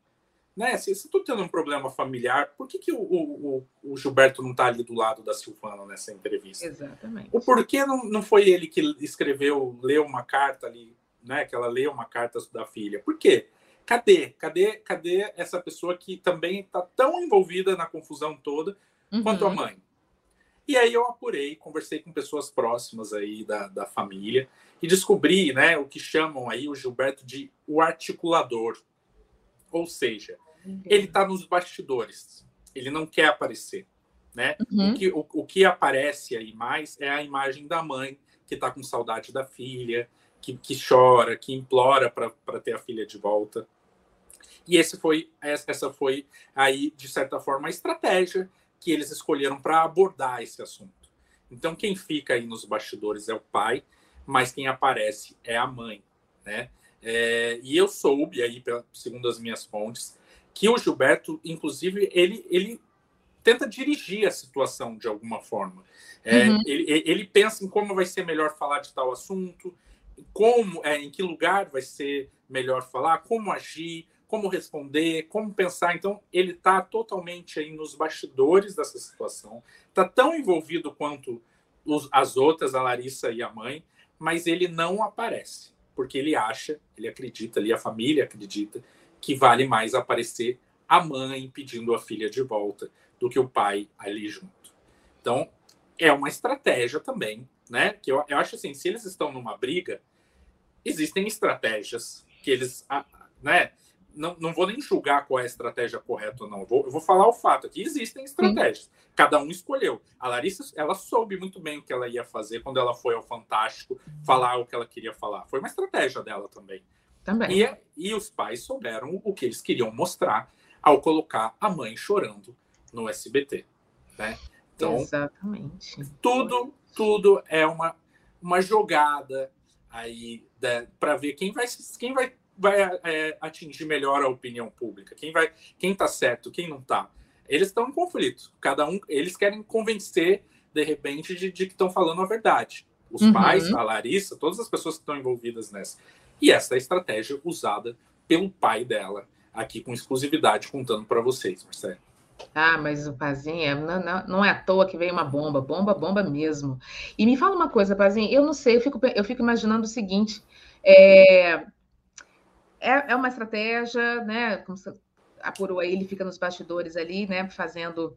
Né? Se você está tendo um problema familiar, por que, que o, o, o Gilberto não está ali do lado da Silvana nessa entrevista? Exatamente. O porquê não, não foi ele que escreveu, leu uma carta ali, né? Que ela leu uma carta da filha. Por quê? Cadê? Cadê? Cadê essa pessoa que também está tão envolvida na confusão toda uhum. quanto a mãe? E aí eu apurei, conversei com pessoas próximas aí da, da família e descobri, né, o que chamam aí o Gilberto de o articulador. Ou seja, ele está nos bastidores. Ele não quer aparecer. Né? Uhum. O, que, o, o, que aparece aí mais é a imagem da mãe que está com saudade da filha, que, que chora, que implora para ter a filha de volta. E esse foi, essa foi aí, de certa forma, a estratégia que eles escolheram para abordar esse assunto. Então, quem fica aí nos bastidores é o pai, mas quem aparece é a mãe, né? É, e eu soube aí, segundo as minhas fontes, que o Gilberto, inclusive, ele, ele tenta dirigir a situação de alguma forma. É, uhum. ele, ele pensa em como vai ser melhor falar de tal assunto, como, é, em que lugar vai ser melhor falar, como agir, como responder, como pensar. Então, ele está totalmente aí nos bastidores dessa situação, está tão envolvido quanto os, as outras, a Larissa e a mãe, mas ele não aparece, porque ele acha, ele acredita ali, a família acredita, que vale mais aparecer a mãe pedindo a filha de volta do que o pai ali junto. Então, é uma estratégia também, né? Que eu, eu acho assim, se eles estão numa briga, existem estratégias que eles, né? Não, não vou nem julgar qual é a estratégia correta ou não. Eu vou, eu vou falar o fato que existem estratégias. Sim. Cada um escolheu. A Larissa, ela soube muito bem o que ela ia fazer quando ela foi ao Fantástico falar o que ela queria falar. Foi uma estratégia dela também. Também. E, e os pais souberam o que eles queriam mostrar ao colocar a mãe chorando no SBT. Né? Então, Exatamente. Tudo, tudo é uma, uma jogada aí para ver quem vai, quem vai vai é, atingir melhor a opinião pública? Quem vai, quem está certo, quem não está? Eles estão em conflito. Cada um, eles querem convencer de repente de, de que estão falando a verdade. Os uhum. pais, a Larissa, todas as pessoas que estão envolvidas nessa. E essa é a estratégia usada pelo pai dela aqui com exclusividade contando para vocês, Marcelo. Ah, mas o Pazinha, não, não, não, é à toa que veio uma bomba, bomba, bomba mesmo. E me fala uma coisa, Pazinha, eu não sei, eu fico, eu fico imaginando o seguinte: é, é, é uma estratégia, né? Como você apurou aí, ele fica nos bastidores ali, né? Fazendo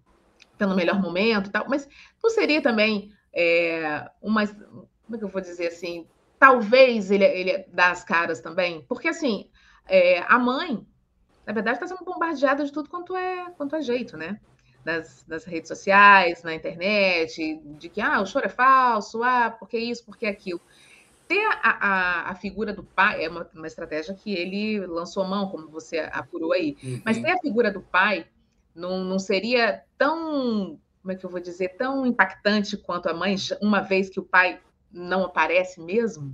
pelo melhor momento e tal, mas não seria também é, uma. Como é que eu vou dizer assim? Talvez ele, ele dá as caras também, porque assim, é, a mãe, na verdade, está sendo bombardeada de tudo quanto é, quanto é jeito, né? Nas, nas, redes sociais, na internet, de que ah, o choro é falso, ah, porque isso, porque aquilo ter a, a, a, figura do pai é uma, uma, estratégia que ele lançou mão, como você apurou aí. Uhum. Mas ter a figura do pai não, não seria tão, como é que eu vou dizer, tão impactante quanto a mãe, uma vez que o pai não aparece mesmo?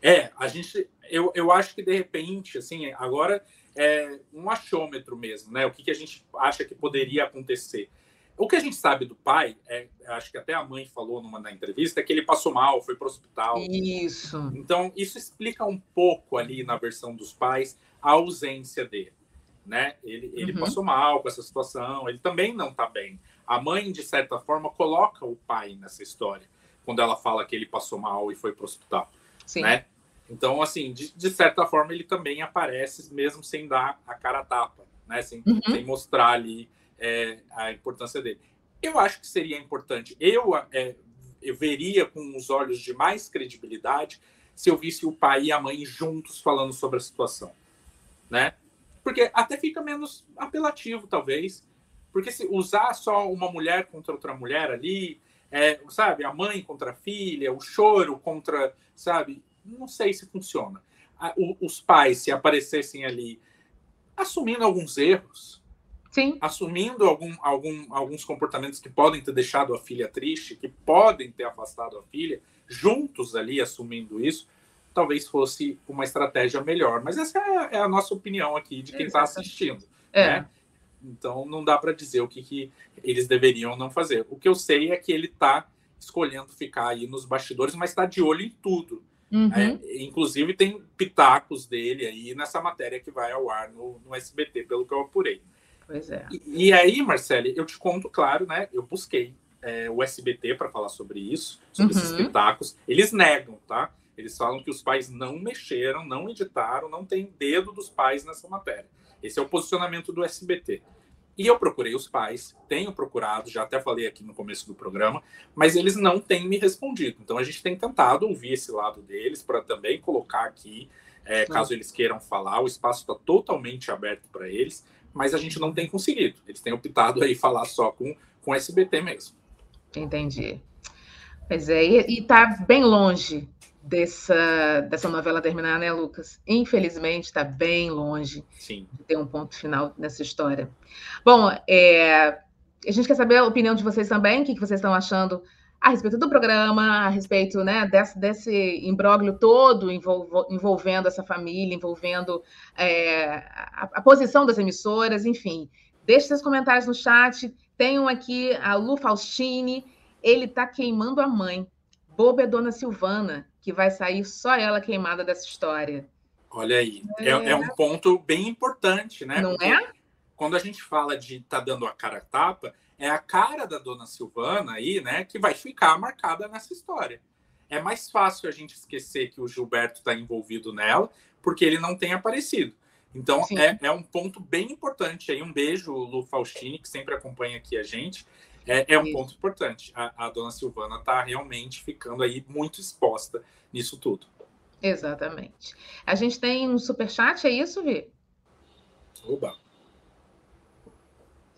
É, a gente, eu, eu acho que de repente, assim, agora é um achômetro mesmo, né? O que, que a gente acha que poderia acontecer. O que a gente sabe do pai, é, acho que até a mãe falou numa na entrevista, é que ele passou mal, foi para o hospital. Isso. Então, isso explica um pouco ali na versão dos pais a ausência dele. Né? Ele, ele uhum. passou mal com essa situação, ele também não está bem. A mãe, de certa forma, coloca o pai nessa história, quando ela fala que ele passou mal e foi para o hospital. Sim. Né? Então, assim, de, de, certa forma, ele também aparece mesmo sem dar a cara a tapa, né? sem, uhum. sem mostrar ali é, a importância dele. Eu acho que seria importante. Eu, é, eu veria com os olhos de mais credibilidade se eu visse o pai e a mãe juntos falando sobre a situação, né? Porque até fica menos apelativo, talvez. Porque se usar só uma mulher contra outra mulher ali, é, sabe, a mãe contra a filha, o choro contra, sabe, não sei se funciona. Os pais, se aparecessem ali assumindo alguns erros, Sim. assumindo algum, algum, alguns comportamentos que podem ter deixado a filha triste, que podem ter afastado a filha, juntos ali assumindo isso, talvez fosse uma estratégia melhor. Mas essa é, é a nossa opinião aqui de quem está assistindo. É. Né? Então não dá para dizer o que, que eles deveriam não fazer. O que eu sei é que ele está escolhendo ficar aí nos bastidores, mas está de olho em tudo. Uhum. É, inclusive tem pitacos dele aí nessa matéria que vai ao ar no, no SBT, pelo que eu apurei. Pois é. E, e aí, Marcele, eu te conto, claro, né? Eu busquei é, o SBT para falar sobre isso, sobre uhum. esses pitacos. Eles negam, tá? Eles falam que os pais não mexeram, não editaram, não tem dedo dos pais nessa matéria. Esse é o posicionamento do SBT. E eu procurei os pais, tenho procurado, já até falei aqui no começo do programa, mas eles não têm me respondido. Então a gente tem tentado ouvir esse lado deles para também colocar aqui, é, caso eles queiram falar. O espaço está totalmente aberto para eles mas a gente não tem conseguido. Eles têm optado aí falar só com, com SBT mesmo. Entendi. Pois é, e, está bem longe dessa, dessa novela terminar, né, Lucas? Infelizmente, está bem longe Sim. de ter um ponto final nessa história. Bom, é, a gente quer saber a opinião de vocês também, o que, que vocês estão achando a respeito do programa, a respeito né, desse, desse imbróglio todo envolvo, envolvendo essa família, envolvendo é, a, a, posição das emissoras, enfim. Deixe seus comentários no chat. Tenham aqui a Lu Faustini, ele está queimando a mãe. Boba é Dona Silvana, que vai sair só ela queimada dessa história. Olha aí, é, é, é um ponto bem importante, né? Não Porque é? Quando a gente fala de tá dando a cara a tapa, é a cara da Dona Silvana aí, né, que vai ficar marcada nessa história. É mais fácil a gente esquecer que o Gilberto está envolvido nela, porque ele não tem aparecido. Então, é, é, um ponto bem importante aí. Um beijo, Lu Faustini, que sempre acompanha aqui a gente. É, é um Isso. ponto importante. A, a dona Silvana está realmente ficando aí muito exposta nisso tudo. Exatamente. A gente tem um super chat, é isso, Vi? Oba.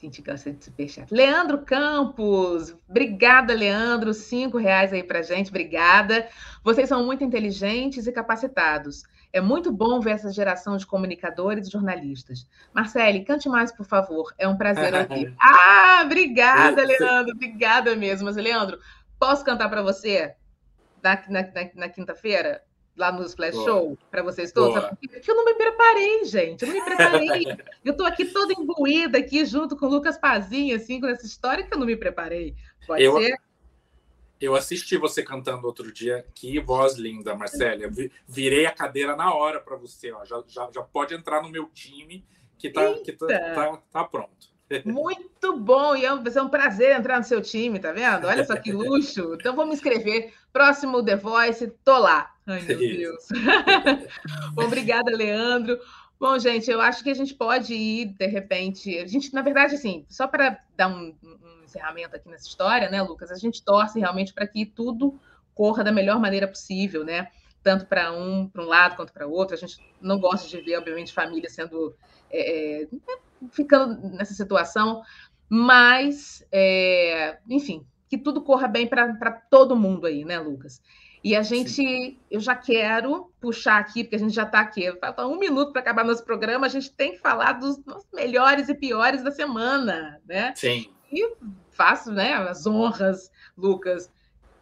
A gente gosta de superchat. Leandro Campos, obrigada, Leandro. Cinco reais aí pra gente, obrigada. Vocês são muito inteligentes e capacitados. É muito bom ver essa geração de comunicadores e jornalistas. Marcele, cante mais, por favor. É um prazer ouvir. ah, obrigada, Leandro. Obrigada mesmo. Mas, Leandro, posso cantar para você na, na, na, na quinta-feira? lá no Splash Boa. Show para vocês todos? Porque eu não me preparei, gente. Eu não me preparei. eu estou aqui toda imbuída aqui junto com o Lucas Pazinho, assim, com essa história que eu não me preparei. Pode eu, ser? Eu assisti você cantando outro dia. Que voz linda, Marcélia. Virei a cadeira na hora para você. Ó. Já, já, já pode entrar no meu time que tá, que tá, tá, tá pronto. Muito bom, e é um prazer entrar no seu time, tá vendo? Olha só que luxo. Então vamos escrever. Próximo The Voice, tô lá. Ai, meu Deus. obrigada, Leandro. Bom, gente, eu acho que a gente pode ir, de repente. A gente, na verdade, assim, só para dar um, um encerramento aqui nessa história, né, Lucas? A gente torce realmente para que tudo corra da melhor maneira possível, né? Tanto para um, para um lado quanto para outro. A gente não gosta de ver, obviamente, família sendo é, é ficando nessa situação, mas, é, enfim, que tudo corra bem para todo mundo aí, né, Lucas? E a gente, Sim. eu já quero puxar aqui, porque a gente já está aqui, falta um minuto para acabar nosso programa, a gente tem que falar dos melhores e piores da semana, né? Sim. E faço né, as honras, Lucas.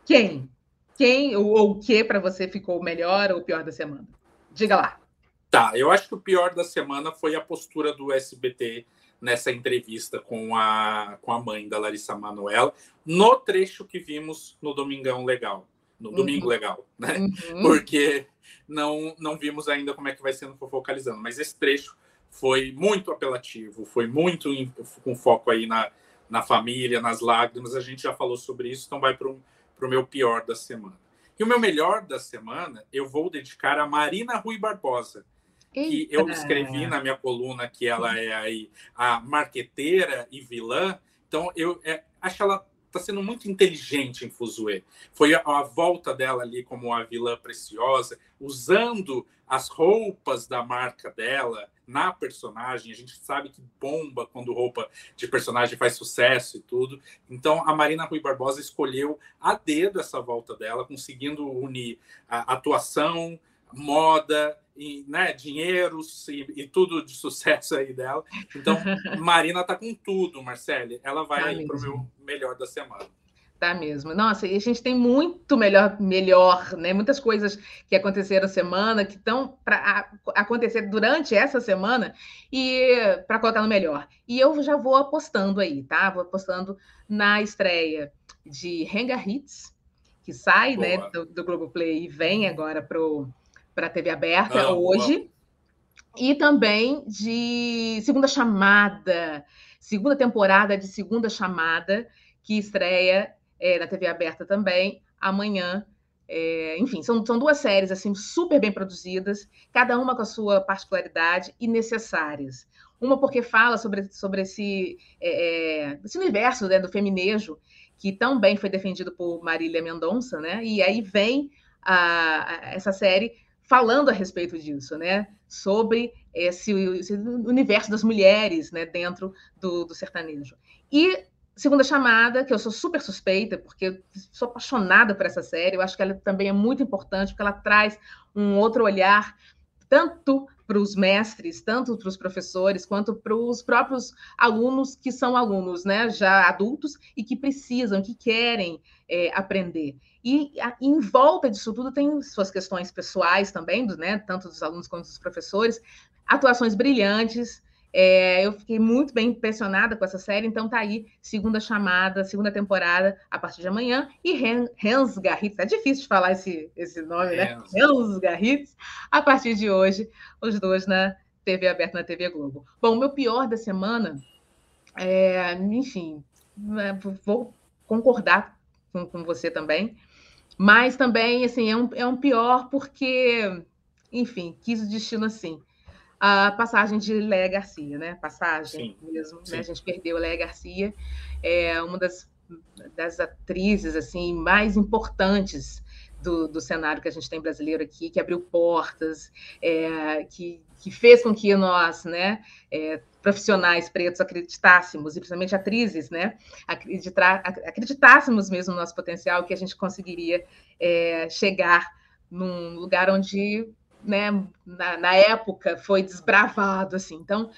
Quem? Quem ou o que para você ficou o melhor ou o pior da semana? Diga lá. Tá, eu acho que o pior da semana foi a postura do SBT nessa entrevista com a, com a mãe da Larissa Manoela, no trecho que vimos no Domingão Legal, no Domingo uhum. Legal, né? Uhum. Porque não, não vimos ainda como é que vai sendo focalizando, mas esse trecho foi muito apelativo, foi muito com foco aí na, na família, nas lágrimas, a gente já falou sobre isso, então vai para o meu pior da semana. E o meu melhor da semana eu vou dedicar a Marina Rui Barbosa, que eu escrevi na minha coluna que ela é aí a marqueteira e vilã. Então, eu é, acho ela está sendo muito inteligente em Fuzue. Foi a, a, volta dela ali como a vilã preciosa, usando as roupas da marca dela na personagem. A gente sabe que bomba quando roupa de personagem faz sucesso e tudo. Então, a Marina Rui Barbosa escolheu a dedo essa volta dela, conseguindo unir a atuação, moda, e, né, dinheiros e, e, tudo de sucesso aí dela. Então, Marina tá com tudo, Marcele. Ela vai tá aí para o meu melhor da semana. Tá mesmo. Nossa, e a gente tem muito melhor, melhor, né? Muitas coisas que aconteceram semana, que estão para acontecer durante essa semana e para colocar no melhor. E eu já vou apostando aí, tá? Vou apostando na estreia de Renga Hits, que sai, né, Boa. né, do, do Globoplay e vem agora pro para a TV aberta ah, hoje. E também de Segunda Chamada, segunda temporada de Segunda Chamada, que estreia é, na TV aberta também amanhã. É, enfim, são, são duas séries assim super bem produzidas, cada uma com a sua particularidade e necessárias. Uma porque fala sobre, sobre esse, é, é esse universo né, do feminejo, que tão bem foi defendido por Marília Mendonça, né? E aí vem a, a, essa série falando a respeito disso, né? Sobre esse, esse universo das mulheres, né? Dentro do, do sertanejo. E Segunda Chamada, que eu sou super suspeita, porque sou apaixonada por essa série. Eu acho que ela também é muito importante, porque ela traz um outro olhar, tanto para os mestres, tanto para os professores, quanto para os próprios alunos que são alunos, né, já adultos e que precisam, que querem é, aprender. E a, em volta disso tudo tem suas questões pessoais também, né, tanto dos alunos quanto dos professores, atuações brilhantes, é, eu fiquei muito bem impressionada com essa série, então tá aí, segunda chamada, segunda temporada, a partir de amanhã. E Hans Garritz, é difícil de falar esse, esse nome, né? Hans Garritz, a partir de hoje, os dois na TV aberta, na TV Globo. Bom, o meu pior da semana, é, enfim, é, vou concordar com, com você também, mas também, assim, é um, é um pior porque, enfim, quis o destino assim a passagem de Léa Garcia, né? Passagem sim, mesmo, sim. Né? A gente perdeu a Léa Garcia, é uma das, das atrizes assim mais importantes do, do, cenário que a gente tem brasileiro aqui, que abriu portas, é, que, que fez com que nós, né, é, profissionais pretos, acreditássemos, e principalmente atrizes, né, acreditar, acreditássemos mesmo no nosso potencial, que a gente conseguiria é, chegar num lugar onde né, na, na, época foi desbravado, assim. Então,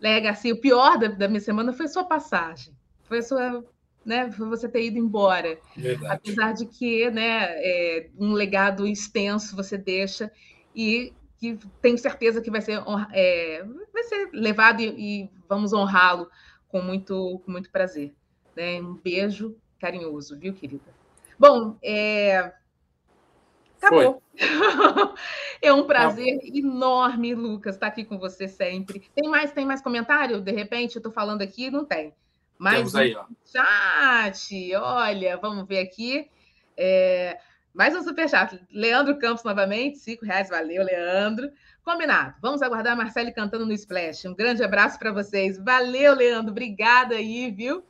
Léa Garcia, o pior da, da, minha semana foi sua passagem, foi a sua, né, foi você ter ido embora. Verdade. Apesar de que, né, é, um legado extenso você deixa e que tenho certeza que vai ser, é, vai ser levado e, e vamos honrá-lo com muito, com muito prazer. Né? Um beijo carinhoso, viu, querida? Bom, é, Acabou. é um prazer enorme, Lucas, estar aqui com você sempre. Tem mais, tem mais comentário? De repente, eu estou falando aqui, não tem. Mais Temos aí, ó. Chat, olha, vamos ver aqui. É, mais um superchat. Leandro Campos novamente, cinco reais, valeu, Leandro. Combinado. Vamos aguardar a Marcele cantando no Splash. Um grande abraço para vocês. Valeu, Leandro. Obrigada aí, viu?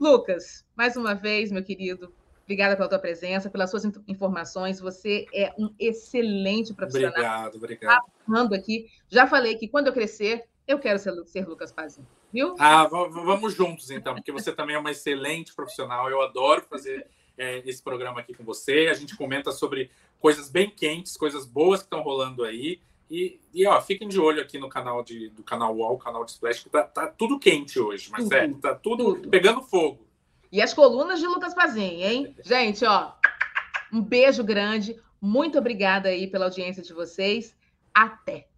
Lucas, mais uma vez, meu querido, Obrigada pela tua presença, pelas suas informações. Você é um excelente profissional. Obrigado, obrigado. Falando aqui, já falei que quando eu crescer, eu quero ser, ser Lucas Pazinho, viu? Ah, vamos juntos então, porque você também é uma excelente profissional. Eu adoro fazer é, esse programa aqui com você. A gente comenta sobre coisas bem quentes, coisas boas que estão rolando aí. E, e, ó, fiquem de olho aqui no canal de, do canal UOL, canal de Splash, que tá, tá tudo quente hoje, mas é, tá tudo, tudo pegando fogo. E as colunas de Lucas Pazinho, hein? Gente, ó, um beijo grande. Muito obrigada aí pela audiência de vocês. Até!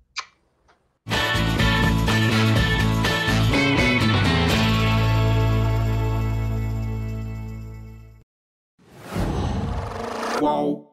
whoa.